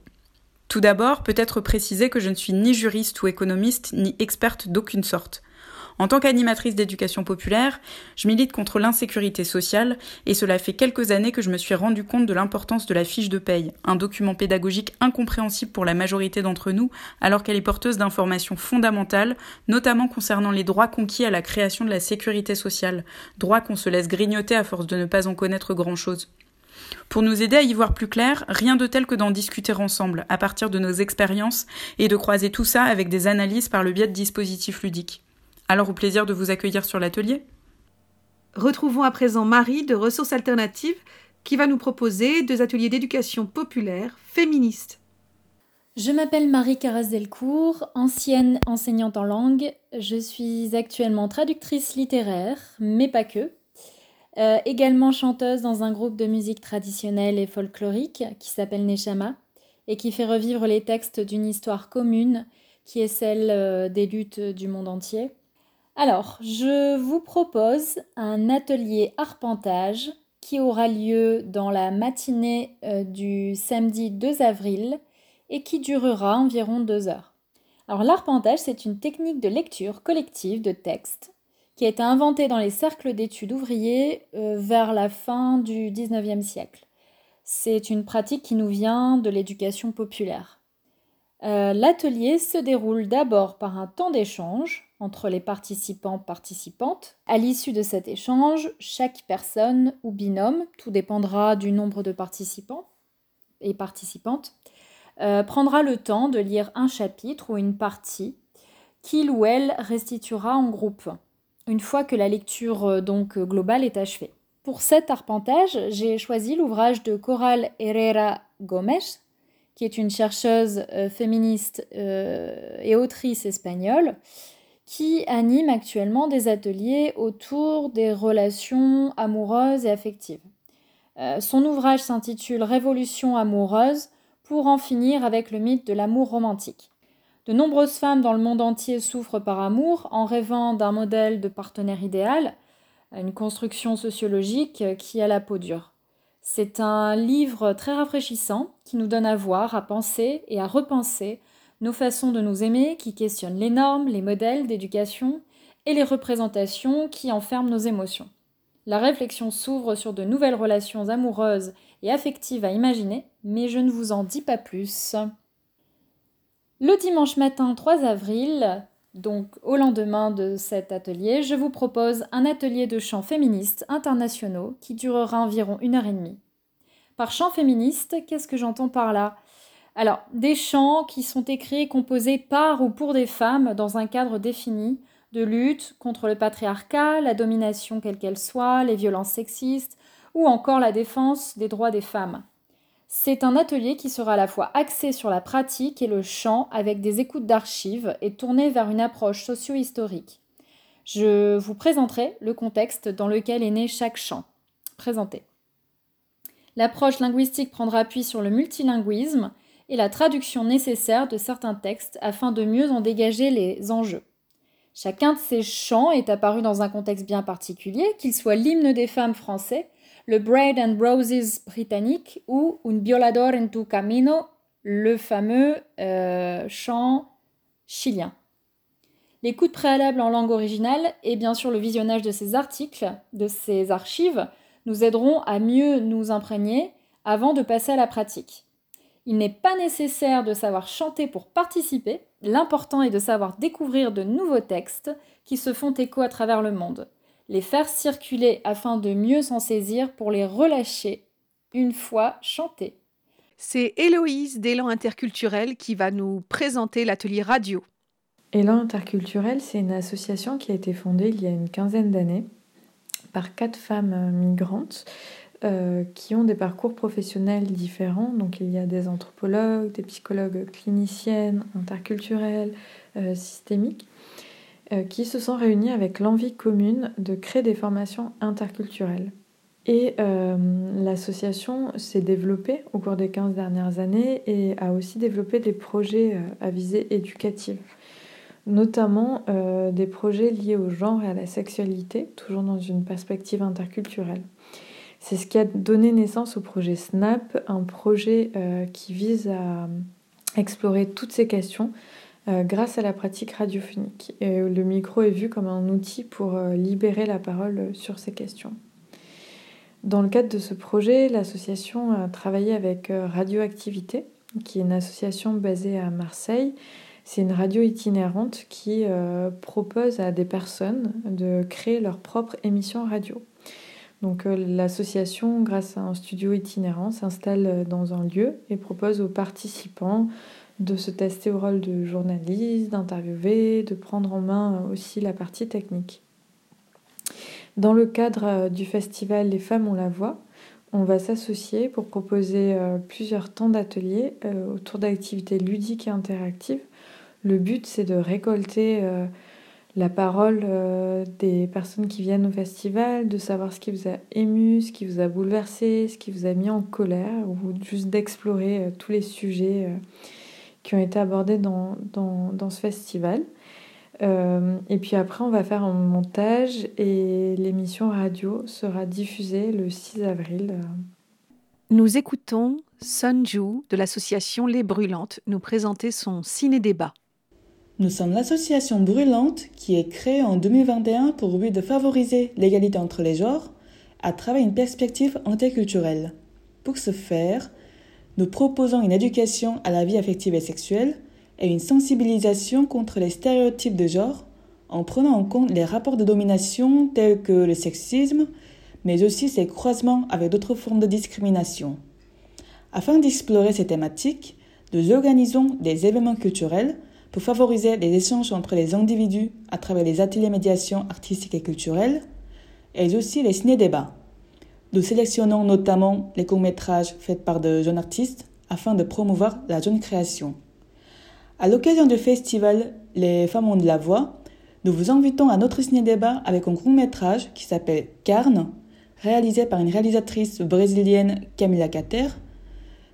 Tout d'abord, peut-être préciser que je ne suis ni juriste ou économiste, ni experte d'aucune sorte. En tant qu'animatrice d'éducation populaire, je milite contre l'insécurité sociale et cela fait quelques années que je me suis rendu compte de l'importance de la fiche de paye, un document pédagogique incompréhensible pour la majorité d'entre nous alors qu'elle est porteuse d'informations fondamentales, notamment concernant les droits conquis à la création de la sécurité sociale, droits qu'on se laisse grignoter à force de ne pas en connaître grand-chose. Pour nous aider à y voir plus clair, rien de tel que d'en discuter ensemble, à partir de nos expériences, et de croiser tout ça avec des analyses par le biais de dispositifs ludiques. Alors au plaisir de vous accueillir sur l'atelier. Retrouvons à présent Marie de Ressources Alternatives qui va nous proposer deux ateliers d'éducation populaire féministe. Je m'appelle Marie Caraz-Delcourt, ancienne enseignante en langue. Je suis actuellement traductrice littéraire, mais pas que. Euh, également chanteuse dans un groupe de musique traditionnelle et folklorique qui s'appelle Neshama et qui fait revivre les textes d'une histoire commune qui est celle euh, des luttes du monde entier. Alors, je vous propose un atelier arpentage qui aura lieu dans la matinée euh, du samedi 2 avril et qui durera environ deux heures. Alors l'arpentage, c'est une technique de lecture collective de textes qui a été inventée dans les cercles d'études ouvriers euh, vers la fin du 19e siècle. C'est une pratique qui nous vient de l'éducation populaire. Euh, l'atelier se déroule d'abord par un temps d'échange entre les participants participantes. À l'issue de cet échange, chaque personne ou binôme, tout dépendra du nombre de participants et participantes, euh, prendra le temps de lire un chapitre ou une partie qu'il ou elle restituera en groupe, une fois que la lecture euh, donc globale est achevée. Pour cet arpentage, j'ai choisi l'ouvrage de Coral Herrera Gomes, qui est une chercheuse euh, féministe et autrice espagnole, qui anime actuellement des ateliers autour des relations amoureuses et affectives. Euh, son ouvrage s'intitule Révolution amoureuse pour en finir avec le mythe de l'amour romantique. De nombreuses femmes dans le monde entier souffrent par amour en rêvant d'un modèle de partenaire idéal, une construction sociologique qui a la peau dure. C'est un livre très rafraîchissant qui nous donne à voir, à penser et à repenser nos façons de nous aimer, qui questionnent les normes, les modèles d'éducation et les représentations qui enferment nos émotions. La réflexion s'ouvre sur de nouvelles relations amoureuses et affectives à imaginer, mais je ne vous en dis pas plus. Le dimanche matin 3 avril, donc au lendemain de cet atelier, je vous propose un atelier de chants féministes internationaux qui durera environ une heure et demie. Par chant féministe, qu'est-ce que j'entends par là? Alors, des chants qui sont écrits composés par ou pour des femmes dans un cadre défini de lutte contre le patriarcat, la domination quelle qu'elle soit, les violences sexistes ou encore la défense des droits des femmes. C'est un atelier qui sera à la fois axé sur la pratique et le chant avec des écoutes d'archives et tourné vers une approche socio-historique. Je vous présenterai le contexte dans lequel est né chaque chant. Présenté. L'approche linguistique prendra appui sur le multilinguisme et la traduction nécessaire de certains textes afin de mieux en dégager les enjeux. Chacun de ces chants est apparu dans un contexte bien particulier, qu'il soit l'hymne des femmes français le Bread and Roses britannique ou Un violador en tu camino, le fameux euh, chant chilien. L'écoute préalable en langue originale et bien sûr le visionnage de ces articles, de ces archives, nous aideront à mieux nous imprégner avant de passer à la pratique. Il n'est pas nécessaire de savoir chanter pour participer, l'important est de savoir découvrir de nouveaux textes qui se font écho à travers le monde les faire circuler afin de mieux s'en saisir pour les relâcher une fois chantés. C'est Héloïse d'Élan Interculturel qui va nous présenter l'atelier radio. Élan Interculturel, c'est une association qui a été fondée il y a une quinzaine d'années par quatre femmes migrantes euh, qui ont des parcours professionnels différents. Donc il y a des anthropologues, des psychologues cliniciennes, interculturelles, euh, systémiques. Euh, qui se sont réunis avec l'envie commune de créer des formations interculturelles. Et euh, l'association s'est développée au cours des 15 dernières années et a aussi développé des projets euh, à visée éducative, notamment des projets liés au genre et à la sexualité, toujours dans une perspective interculturelle. C'est ce qui a donné naissance au projet SNAP, un projet qui vise à explorer toutes ces questions grâce à la pratique radiophonique. Et le micro est vu comme un outil pour euh, libérer la parole sur ces questions. Dans le cadre de ce projet, l'association a travaillé avec euh, Radioactivité, qui est une association basée à Marseille. C'est une radio itinérante qui propose à des personnes de créer leur propre émission radio. Donc l'association, grâce à un studio itinérant, s'installe dans un lieu et propose aux participants de se tester au rôle de journaliste, d'interviewer, de prendre en main aussi la partie technique. Dans le cadre euh, du festival Les femmes ont la voix, on va s'associer pour proposer euh, plusieurs temps d'ateliers euh, autour d'activités ludiques et interactives. Le but, c'est de récolter la parole des personnes qui viennent au festival, de savoir ce qui vous a ému, ce qui vous a bouleversé, ce qui vous a mis en colère, ou juste d'explorer tous les sujets qui ont été abordés dans, dans, ce festival. Euh, et puis après, on va faire un montage et l'émission radio sera diffusée le 6 avril. Nous écoutons Sunju de l'association Les Brûlantes nous présenter son ciné-débat. Nous sommes l'association Brûlante qui est créée en 2021 pour but de favoriser l'égalité entre les genres à travers une perspective interculturelle. Pour ce faire, nous proposons une éducation à la vie affective et sexuelle et une sensibilisation contre les stéréotypes de genre en prenant en compte les rapports de domination tels que le sexisme, mais aussi ses croisements avec d'autres formes de discrimination. Afin d'explorer ces thématiques, nous organisons des événements culturels pour favoriser les échanges entre les individus à travers les ateliers médiation artistique et culturelle, et aussi les ciné-débats. Nous sélectionnons notamment les courts-métrages faits par de jeunes artistes afin de promouvoir la jeune création. À l'occasion du festival Les femmes ont de la voix, nous vous invitons à notre ciné-débat avec un court-métrage qui s'appelle Carne, réalisé par une réalisatrice brésilienne Camila Cater.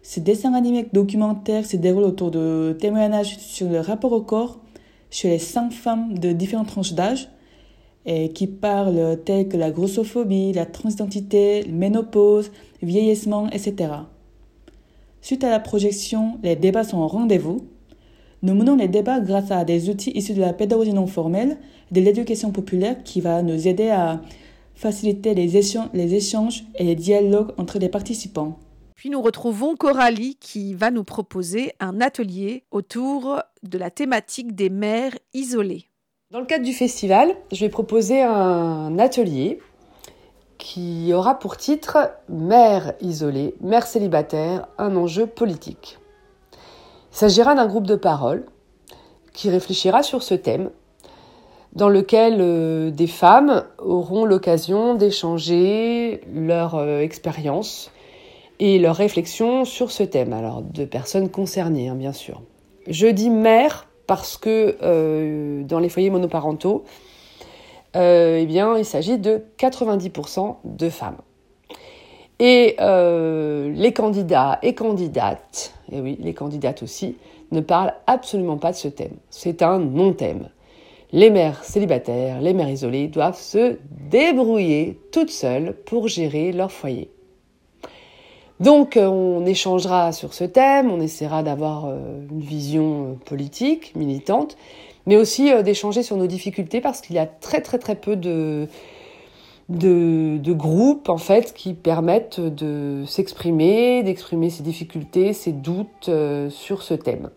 Ce dessin animé documentaire se déroule autour de témoignages sur le rapport au corps chez les cinq femmes de différentes tranches d'âge et qui parlent telles que la grossophobie, la transidentité, la ménopause, vieillissement, etc. Suite à la projection, les débats sont au rendez-vous. Nous menons les débats grâce à des outils issus de la pédagogie non formelle de l'éducation populaire qui va nous aider à faciliter les échanges et les dialogues entre les participants. Puis nous retrouvons Coralie qui va nous proposer un atelier autour de la thématique des mères isolées. Dans le cadre du festival, je vais proposer un atelier qui aura pour titre Mère isolée, mère célibataire, un enjeu politique. Il s'agira d'un groupe de parole qui réfléchira sur ce thème, dans lequel euh, des femmes auront l'occasion d'échanger leur euh, expérience et leurs réflexions sur ce thème, alors de personnes concernées, hein, bien sûr. Je dis mère parce que euh, dans les foyers monoparentaux, euh, eh bien, il s'agit de 90% de femmes. Et euh, les candidats et candidates, et oui, les candidates aussi, ne parlent absolument pas de ce thème. C'est un non-thème. Les mères célibataires, les mères isolées doivent se débrouiller toutes seules pour gérer leur foyer. Donc euh, on échangera sur ce thème, on essaiera d'avoir euh, une vision euh, politique, militante, mais aussi d'échanger sur nos difficultés parce qu'il y a très très très peu de, de, de groupes en fait qui permettent de s'exprimer, d'exprimer ses difficultés, ses doutes sur ce thème.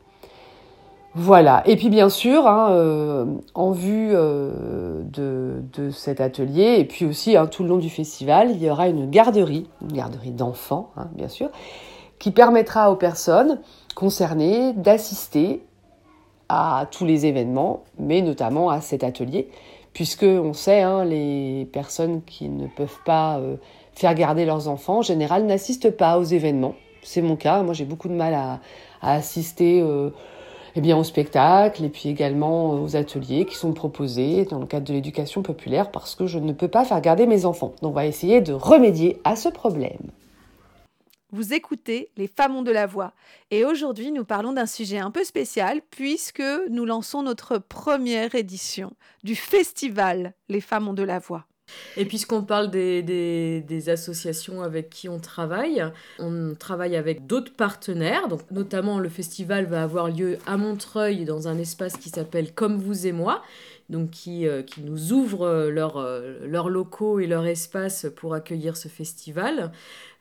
Voilà. Et puis bien sûr, hein, euh, en vue euh, de, cet atelier, et puis aussi hein, tout le long du festival, il y aura une garderie, une garderie d'enfants, hein, bien sûr, qui permettra aux personnes concernées d'assister à tous les événements, mais notamment à cet atelier, puisque on sait, les personnes qui ne peuvent pas euh, faire garder leurs enfants, en général, n'assistent pas aux événements. C'est mon cas. Moi, j'ai beaucoup de mal à, à assister eh bien, au spectacle et puis également aux ateliers qui sont proposés dans le cadre de l'éducation populaire parce que je ne peux pas faire garder mes enfants. Donc on va essayer de remédier à ce problème. Vous écoutez Les Femmes ont de la voix et aujourd'hui nous parlons d'un sujet un peu spécial puisque nous lançons notre première édition du festival Les Femmes ont de la voix. Et puisqu'on parle des, associations avec qui on travaille, on travaille avec d'autres partenaires. Donc, notamment, le festival va avoir lieu à Montreuil dans un espace qui s'appelle Comme vous et moi, donc qui, euh, qui nous ouvre euh, leurs euh, leurs locaux et leur espace pour accueillir ce festival.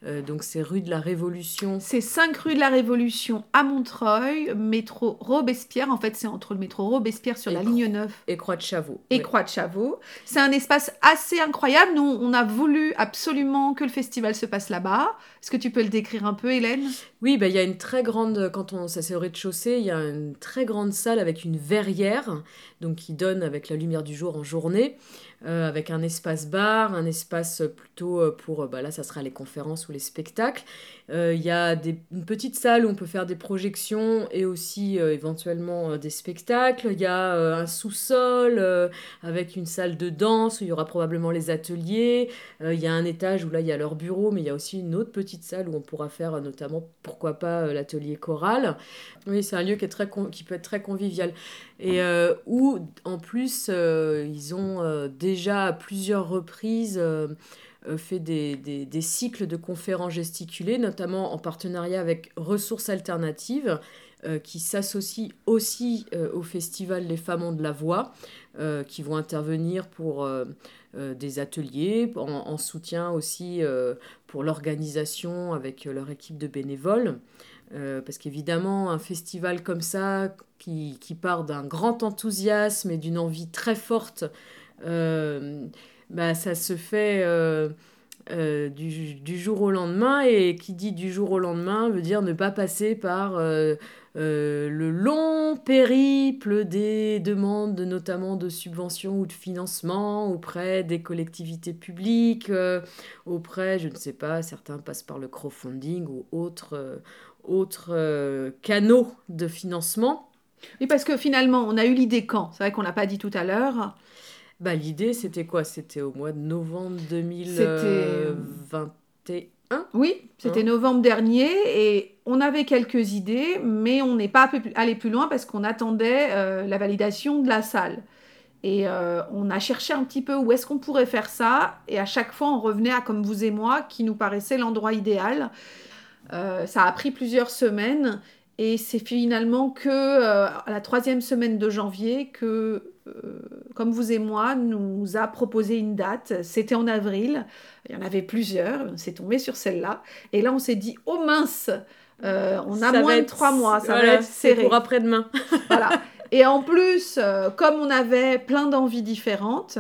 Euh, donc c'est rue de la Révolution. C'est 5 rue de la Révolution à Montreuil, métro Robespierre. En fait, c'est entre le métro Robespierre sur Et la Cro- ligne 9 Et Croix de Chavaux. et. Croix de Chavaux. C'est un espace assez incroyable. Nous, on a voulu absolument que le festival se passe là-bas. Est-ce que tu peux le décrire un peu, Hélène? Oui, bah, il y a une très grande, quand on, ça c'est au rez-de-chaussée, il y a une très grande salle avec une verrière, donc qui donne avec la lumière du jour en journée, euh, avec un espace bar, un espace plutôt euh, pour, euh, bah, là ça sera les conférences ou les spectacles. Euh, Il y a une petite salle où on peut faire des projections et aussi euh, éventuellement euh, des spectacles. Il y a un sous-sol avec une salle de danse où il y aura probablement les ateliers. Il y a un étage où là il y a leur bureau, mais il y a aussi une autre petite salle où on pourra faire notamment, pourquoi pas, l'atelier choral. Oui, c'est un lieu qui, est très qui peut être très convivial. Et où, en plus, ils ont déjà à plusieurs reprises fait des, des- des cycles de conférences gesticulées, notamment en partenariat avec Ressources Alternatives, euh, qui s'associent aussi euh, au festival Les Femmes de la voix, euh, qui vont intervenir pour euh, euh, des ateliers, en, en soutien aussi euh, pour l'organisation avec euh, leur équipe de bénévoles. Euh, parce qu'évidemment, un festival comme ça, qui, qui part d'un grand enthousiasme et d'une envie très forte, euh, bah, ça se fait euh, euh, du, du jour au lendemain. Et qui dit du jour au lendemain veut dire ne pas passer par euh, le long périple des demandes, notamment de subventions ou de financement auprès des collectivités publiques, auprès, je ne sais pas, certains passent par le crowdfunding ou autres, autres canaux de financement. Oui, parce que finalement, on a eu l'idée quand? C'est vrai qu'on l'a pas dit tout à l'heure. Bah, L'idée, c'était quoi? C'était au mois de novembre C'était- 2021. Hein Oui, c'était novembre dernier et on avait quelques idées, mais on n'est pas allé plus loin parce qu'on attendait euh, la validation de la salle. Et euh, on a cherché un petit peu où est-ce qu'on pourrait faire ça. Et à chaque fois, on revenait à comme vous et moi, qui nous paraissait l'endroit idéal. Euh, ça a pris plusieurs semaines. Et c'est finalement que euh, à la troisième semaine de janvier que, comme vous et moi, nous a proposé une date. C'était en avril. Il y en avait plusieurs. On s'est tombé sur celle-là. Et là, on s'est dit, oh mince, on a Ça moins de trois mois. Ça voilà, va être serré. pour après-demain. (laughs) voilà. Et en plus, euh, comme on avait plein d'envies différentes,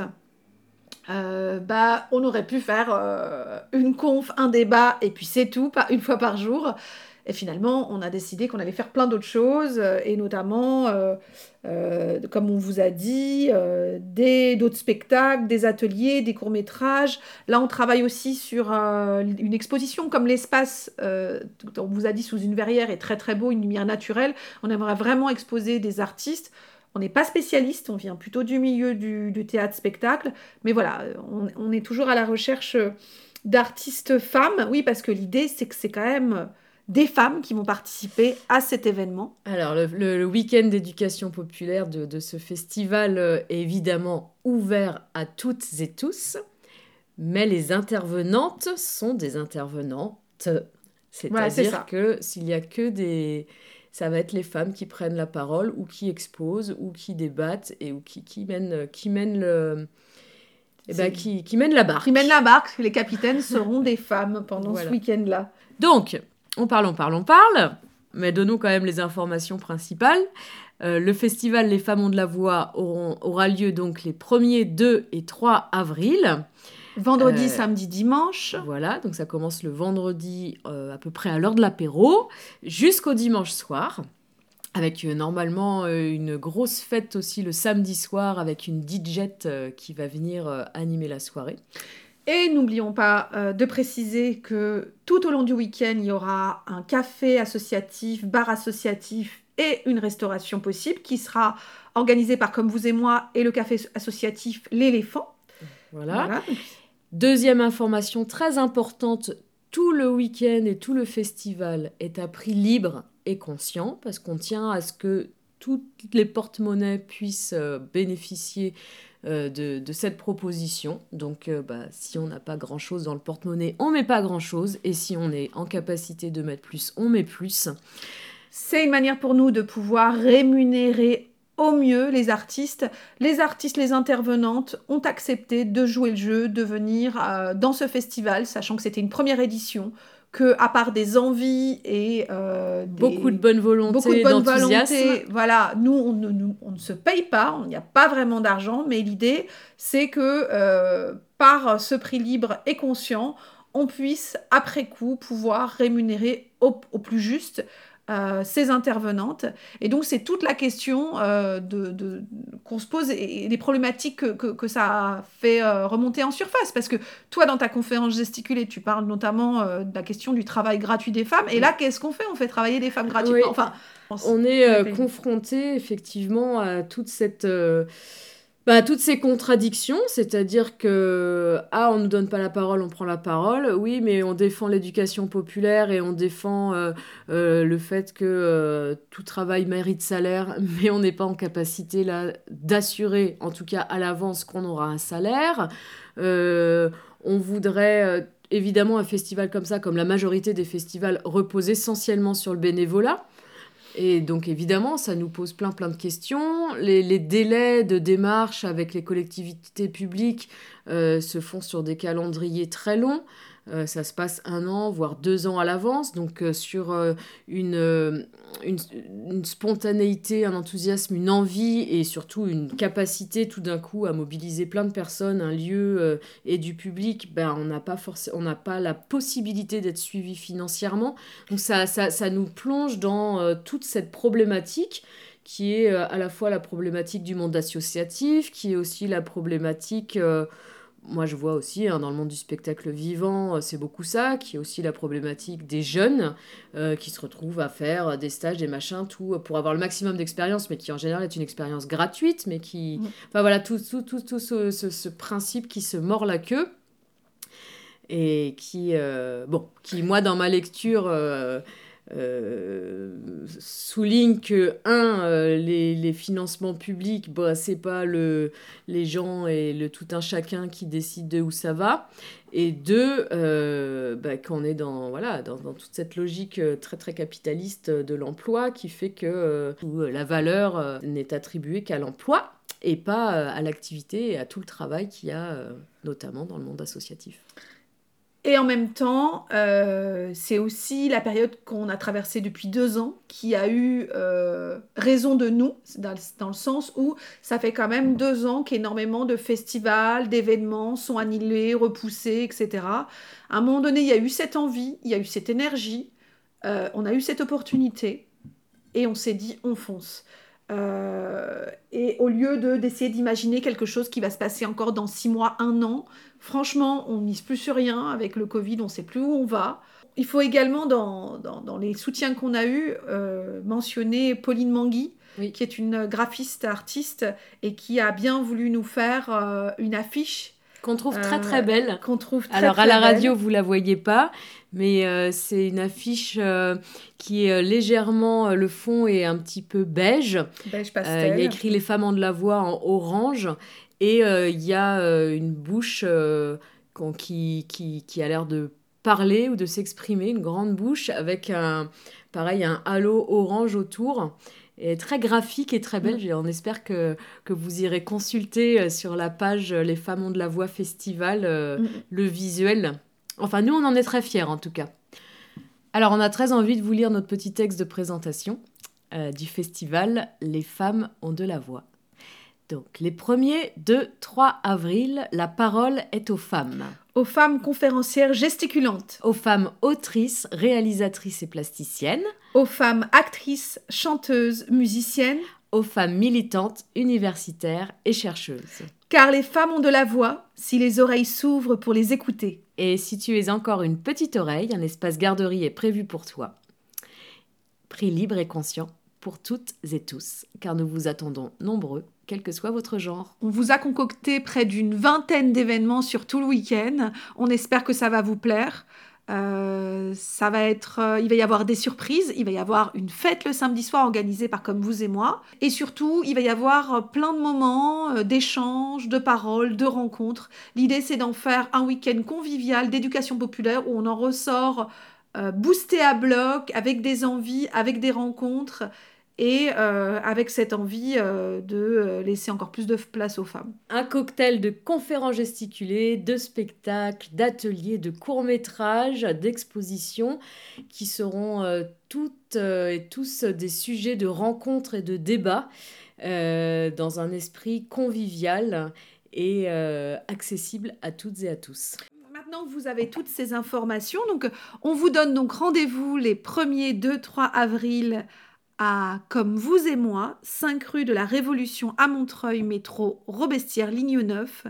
euh, bah, on aurait pu faire euh, une conf, un débat, et puis c'est tout, pas une fois par jour. Et finalement, on a décidé qu'on allait faire plein d'autres choses, euh, et notamment, euh, euh, comme on vous a dit, euh, d'autres spectacles, des ateliers, des courts-métrages. Là, on travaille aussi sur une exposition comme l'espace, on vous a dit, sous une verrière est très très beau, une lumière naturelle. On aimerait vraiment exposer des artistes. On n'est pas spécialiste, on vient plutôt du milieu du, théâtre-spectacle. Mais voilà, on est toujours à la recherche d'artistes femmes. Oui, parce que l'idée, c'est que c'est quand même des femmes qui vont participer à cet événement. Alors, le, le- le week-end d'éducation populaire de, de ce festival euh, est évidemment ouvert à toutes et tous, mais les intervenantes sont des intervenantes. C'est-à-dire que s'il y a que des... Ça va être les femmes qui prennent la parole ou qui exposent ou qui débattent et ou qui, qui mènent, qui mènent le... eh ben, qui, qui mènent la barque. Qui mènent la barque, les capitaines seront des femmes pendant Voilà. ce week-end-là. Donc, on parle, on parle, on parle, mais donnons quand même les informations principales. Euh, le festival Les Femmes ont de la voix auront- aura lieu donc les 1er, 2 et 3 avril. Vendredi, Euh, samedi, dimanche. Voilà, donc ça commence le vendredi euh, à peu près à l'heure de l'apéro jusqu'au dimanche soir. Avec normalement une grosse fête aussi le samedi soir avec une DJ euh, qui va venir animer la soirée. Et n'oublions pas euh, de préciser que tout au long du week-end, il y aura un café associatif, bar associatif et une restauration possible qui sera organisée par, comme vous et moi, et le café associatif L'éléphant. Voilà. Voilà. Deuxième information très importante, tout le week-end et tout le festival est à prix libre et conscient parce qu'on tient à ce que toutes les porte-monnaies puissent euh, bénéficier euh, de, cette proposition. Donc euh, bah, si on n'a pas grand-chose dans le porte-monnaie, on met pas grand-chose et si on est en capacité de mettre plus, on met plus. C'est une manière pour nous de pouvoir rémunérer au mieux les artistes. Les artistes, les intervenantes ont accepté de jouer le jeu, de venir euh, dans ce festival, sachant que c'était une première édition, que à part des envies et euh, des- Beaucoup de bonne volonté, beaucoup de bonne d'enthousiasme. volonté. Voilà, nous on, ne- nous, on ne se paye pas, il n'y a pas vraiment d'argent, mais l'idée c'est que euh, par ce prix libre et conscient, on puisse après coup pouvoir rémunérer au, au plus juste euh, ces intervenantes. Et donc c'est toute la question euh, de, de- qu'on se pose et, les problématiques que, que- que ça fait euh, remonter en surface. Parce que toi, dans ta conférence gesticulée, tu parles notamment euh, de la question du travail gratuit des femmes. Et là, qu'est-ce qu'on fait? On fait travailler des femmes gratuitement. Oui. Enfin, On est euh, confronté effectivement à toute cette, euh, bah, toutes ces contradictions, c'est-à-dire que ah on nous donne pas la parole, on prend la parole, oui, mais on défend l'éducation populaire et on défend euh, euh, le fait que euh, tout travail mérite salaire, (laughs) mais on n'est pas en capacité là d'assurer, en tout cas à l'avance, qu'on aura un salaire. On voudrait évidemment un festival comme ça, comme la majorité des festivals, repose essentiellement sur le bénévolat. Et donc évidemment, ça nous pose plein plein de questions. Les, délais de démarche avec les collectivités publiques euh, se font sur des calendriers très longs. Euh, ça se passe un an, voire deux ans à l'avance. Donc euh, sur euh, une, une, spontanéité, un enthousiasme, une envie et surtout une capacité tout d'un coup à mobiliser plein de personnes, un lieu et du public, ben, on n'a pas, pas la possibilité d'être suivi financièrement. Donc ça, ça, ça nous plonge dans toute cette problématique qui est à la fois la problématique du monde associatif, qui est aussi la problématique, moi je vois aussi hein, dans le monde du spectacle vivant, euh, c'est beaucoup ça, qui est aussi la problématique des jeunes euh, qui se retrouvent à faire des stages, des machins, tout euh, pour avoir le maximum d'expérience, mais qui en général est une expérience gratuite, mais qui... Enfin voilà, tout, tout, tout, tout ce, ce- ce principe qui se mord la queue. et qui, euh, bon, qui moi dans ma lecture euh, souligne que un, euh, les, les financements publics, bah, c'est pas le, les gens et le tout un chacun qui décide de où ça va, et deux, euh, bah, qu'on est dans voilà dans, dans toute cette logique euh, très très capitaliste de l'emploi qui fait que euh, euh, la valeur euh, n'est attribuée qu'à l'emploi et pas euh, à l'activité et à tout le travail qu'il y a euh, notamment dans le monde associatif. Et en même temps, euh, c'est aussi la période qu'on a traversée depuis deux ans qui a eu euh, raison de nous, dans, le- sens où ça fait quand même deux ans qu'énormément de festivals, d'événements sont annulés, repoussés, etc. À un moment donné, il y a eu cette envie, il y a eu cette énergie, euh, on a eu cette opportunité et on s'est dit on fonce. Euh, et au lieu de d'essayer d'imaginer quelque chose qui va se passer encore dans six mois, un an, franchement, on mise plus sur rien. Avec le Covid, on ne sait plus où on va. Il faut également, dans, dans, dans les soutiens qu'on a eus, euh, mentionner Pauline Mangui, qui est une graphiste artiste et qui a bien voulu nous faire euh, une affiche. Qu'on trouve très très belle. Qu'on trouve très, Alors très à la belle. radio, vous la voyez pas, mais euh, c'est une affiche euh, qui est euh, légèrement, euh, le fond est un petit peu beige. Beige Euh, pastel. il y a écrit Les femmes ont de la voix en orange et euh, il y a euh, une bouche euh, qui, qui, qui a l'air de parler ou de s'exprimer, une grande bouche avec un, pareil, un halo orange autour. Et très graphique et très belle. Mm. Et On espère que, que vous irez consulter euh, sur la page euh, Les Femmes ont de la voix festival euh, Mm. le visuel. Enfin, nous, on en est très fiers en tout cas. Alors, on a très envie de vous lire notre petit texte de présentation euh, du festival Les femmes ont de la voix. Donc, les premiers 2, 3 avril, la parole est aux femmes. Aux femmes conférencières gesticulantes. Aux femmes autrices, réalisatrices et plasticiennes. Aux femmes actrices, chanteuses, musiciennes. Aux femmes militantes, universitaires et chercheuses. Car les femmes ont de la voix si les oreilles s'ouvrent pour les écouter. Et si tu es encore une petite oreille, un espace garderie est prévu pour toi. Prix libre et conscient pour toutes et tous, car nous vous attendons nombreux, quel que soit votre genre. On vous a concocté près d'une vingtaine d'événements sur tout le week-end. On espère que ça va vous plaire. Euh, ça va être, euh, il va y avoir des surprises. Il va y avoir une fête le samedi soir organisée par comme vous et moi. Et surtout, il va y avoir euh, plein de moments d'échanges, de paroles, de rencontres. L'idée, c'est d'en faire un week-end convivial d'éducation populaire où on en ressort euh, boosté à bloc, avec des envies, avec des rencontres et euh, avec cette envie euh, de laisser encore plus de place aux femmes. Un cocktail de conférences gesticulées, de spectacles, d'ateliers, de courts-métrages, d'expositions qui seront toutes et tous des sujets de rencontres et de débats dans un esprit convivial et accessible à toutes et à tous. Vous avez toutes ces informations, donc on vous donne donc rendez-vous les 1er, 2, 3 avril à Comme vous et moi, 5 rue de la Révolution à Montreuil, métro Robespierre, ligne 9.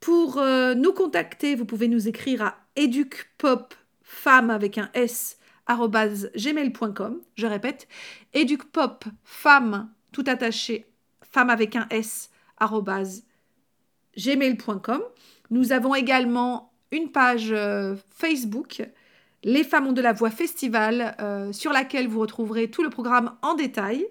Pour euh, nous contacter, vous pouvez nous écrire à educpopfemme avec un S gmail.com. Je répète, educpopfemme tout attaché, femme avec un S gmail.com. Nous avons également une page euh, Facebook, Les Femmes ont de la Voix Festival, euh, sur laquelle vous retrouverez tout le programme en détail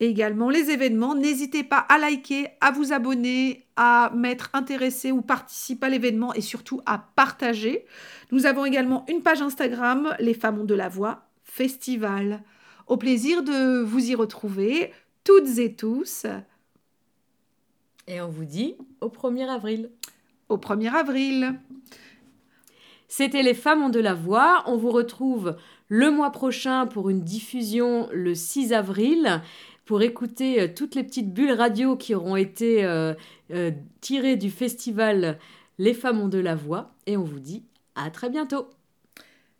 et également les événements. N'hésitez pas à liker, à vous abonner, à m'être intéressé ou participer à l'événement et surtout à partager. Nous avons également une page Instagram, Les Femmes ont de la Voix Festival. Au plaisir de vous y retrouver, toutes et tous. Et on vous dit au 1er avril. Au 1er avril. C'était Les Femmes ont de la voix. On vous retrouve le mois prochain pour une diffusion le 6 avril pour écouter euh, toutes les petites bulles radio qui auront été euh, euh, tirées du festival Les Femmes ont de la voix. Et on vous dit à très bientôt.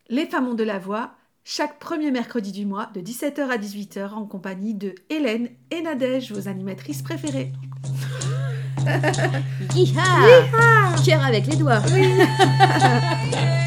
Les Femmes ont de la voix, chaque premier mercredi du mois de 17h à 18h en compagnie de Hélène et Nadège, vos animatrices préférées. Yeeha Cœur avec les doigts. Oui. (laughs)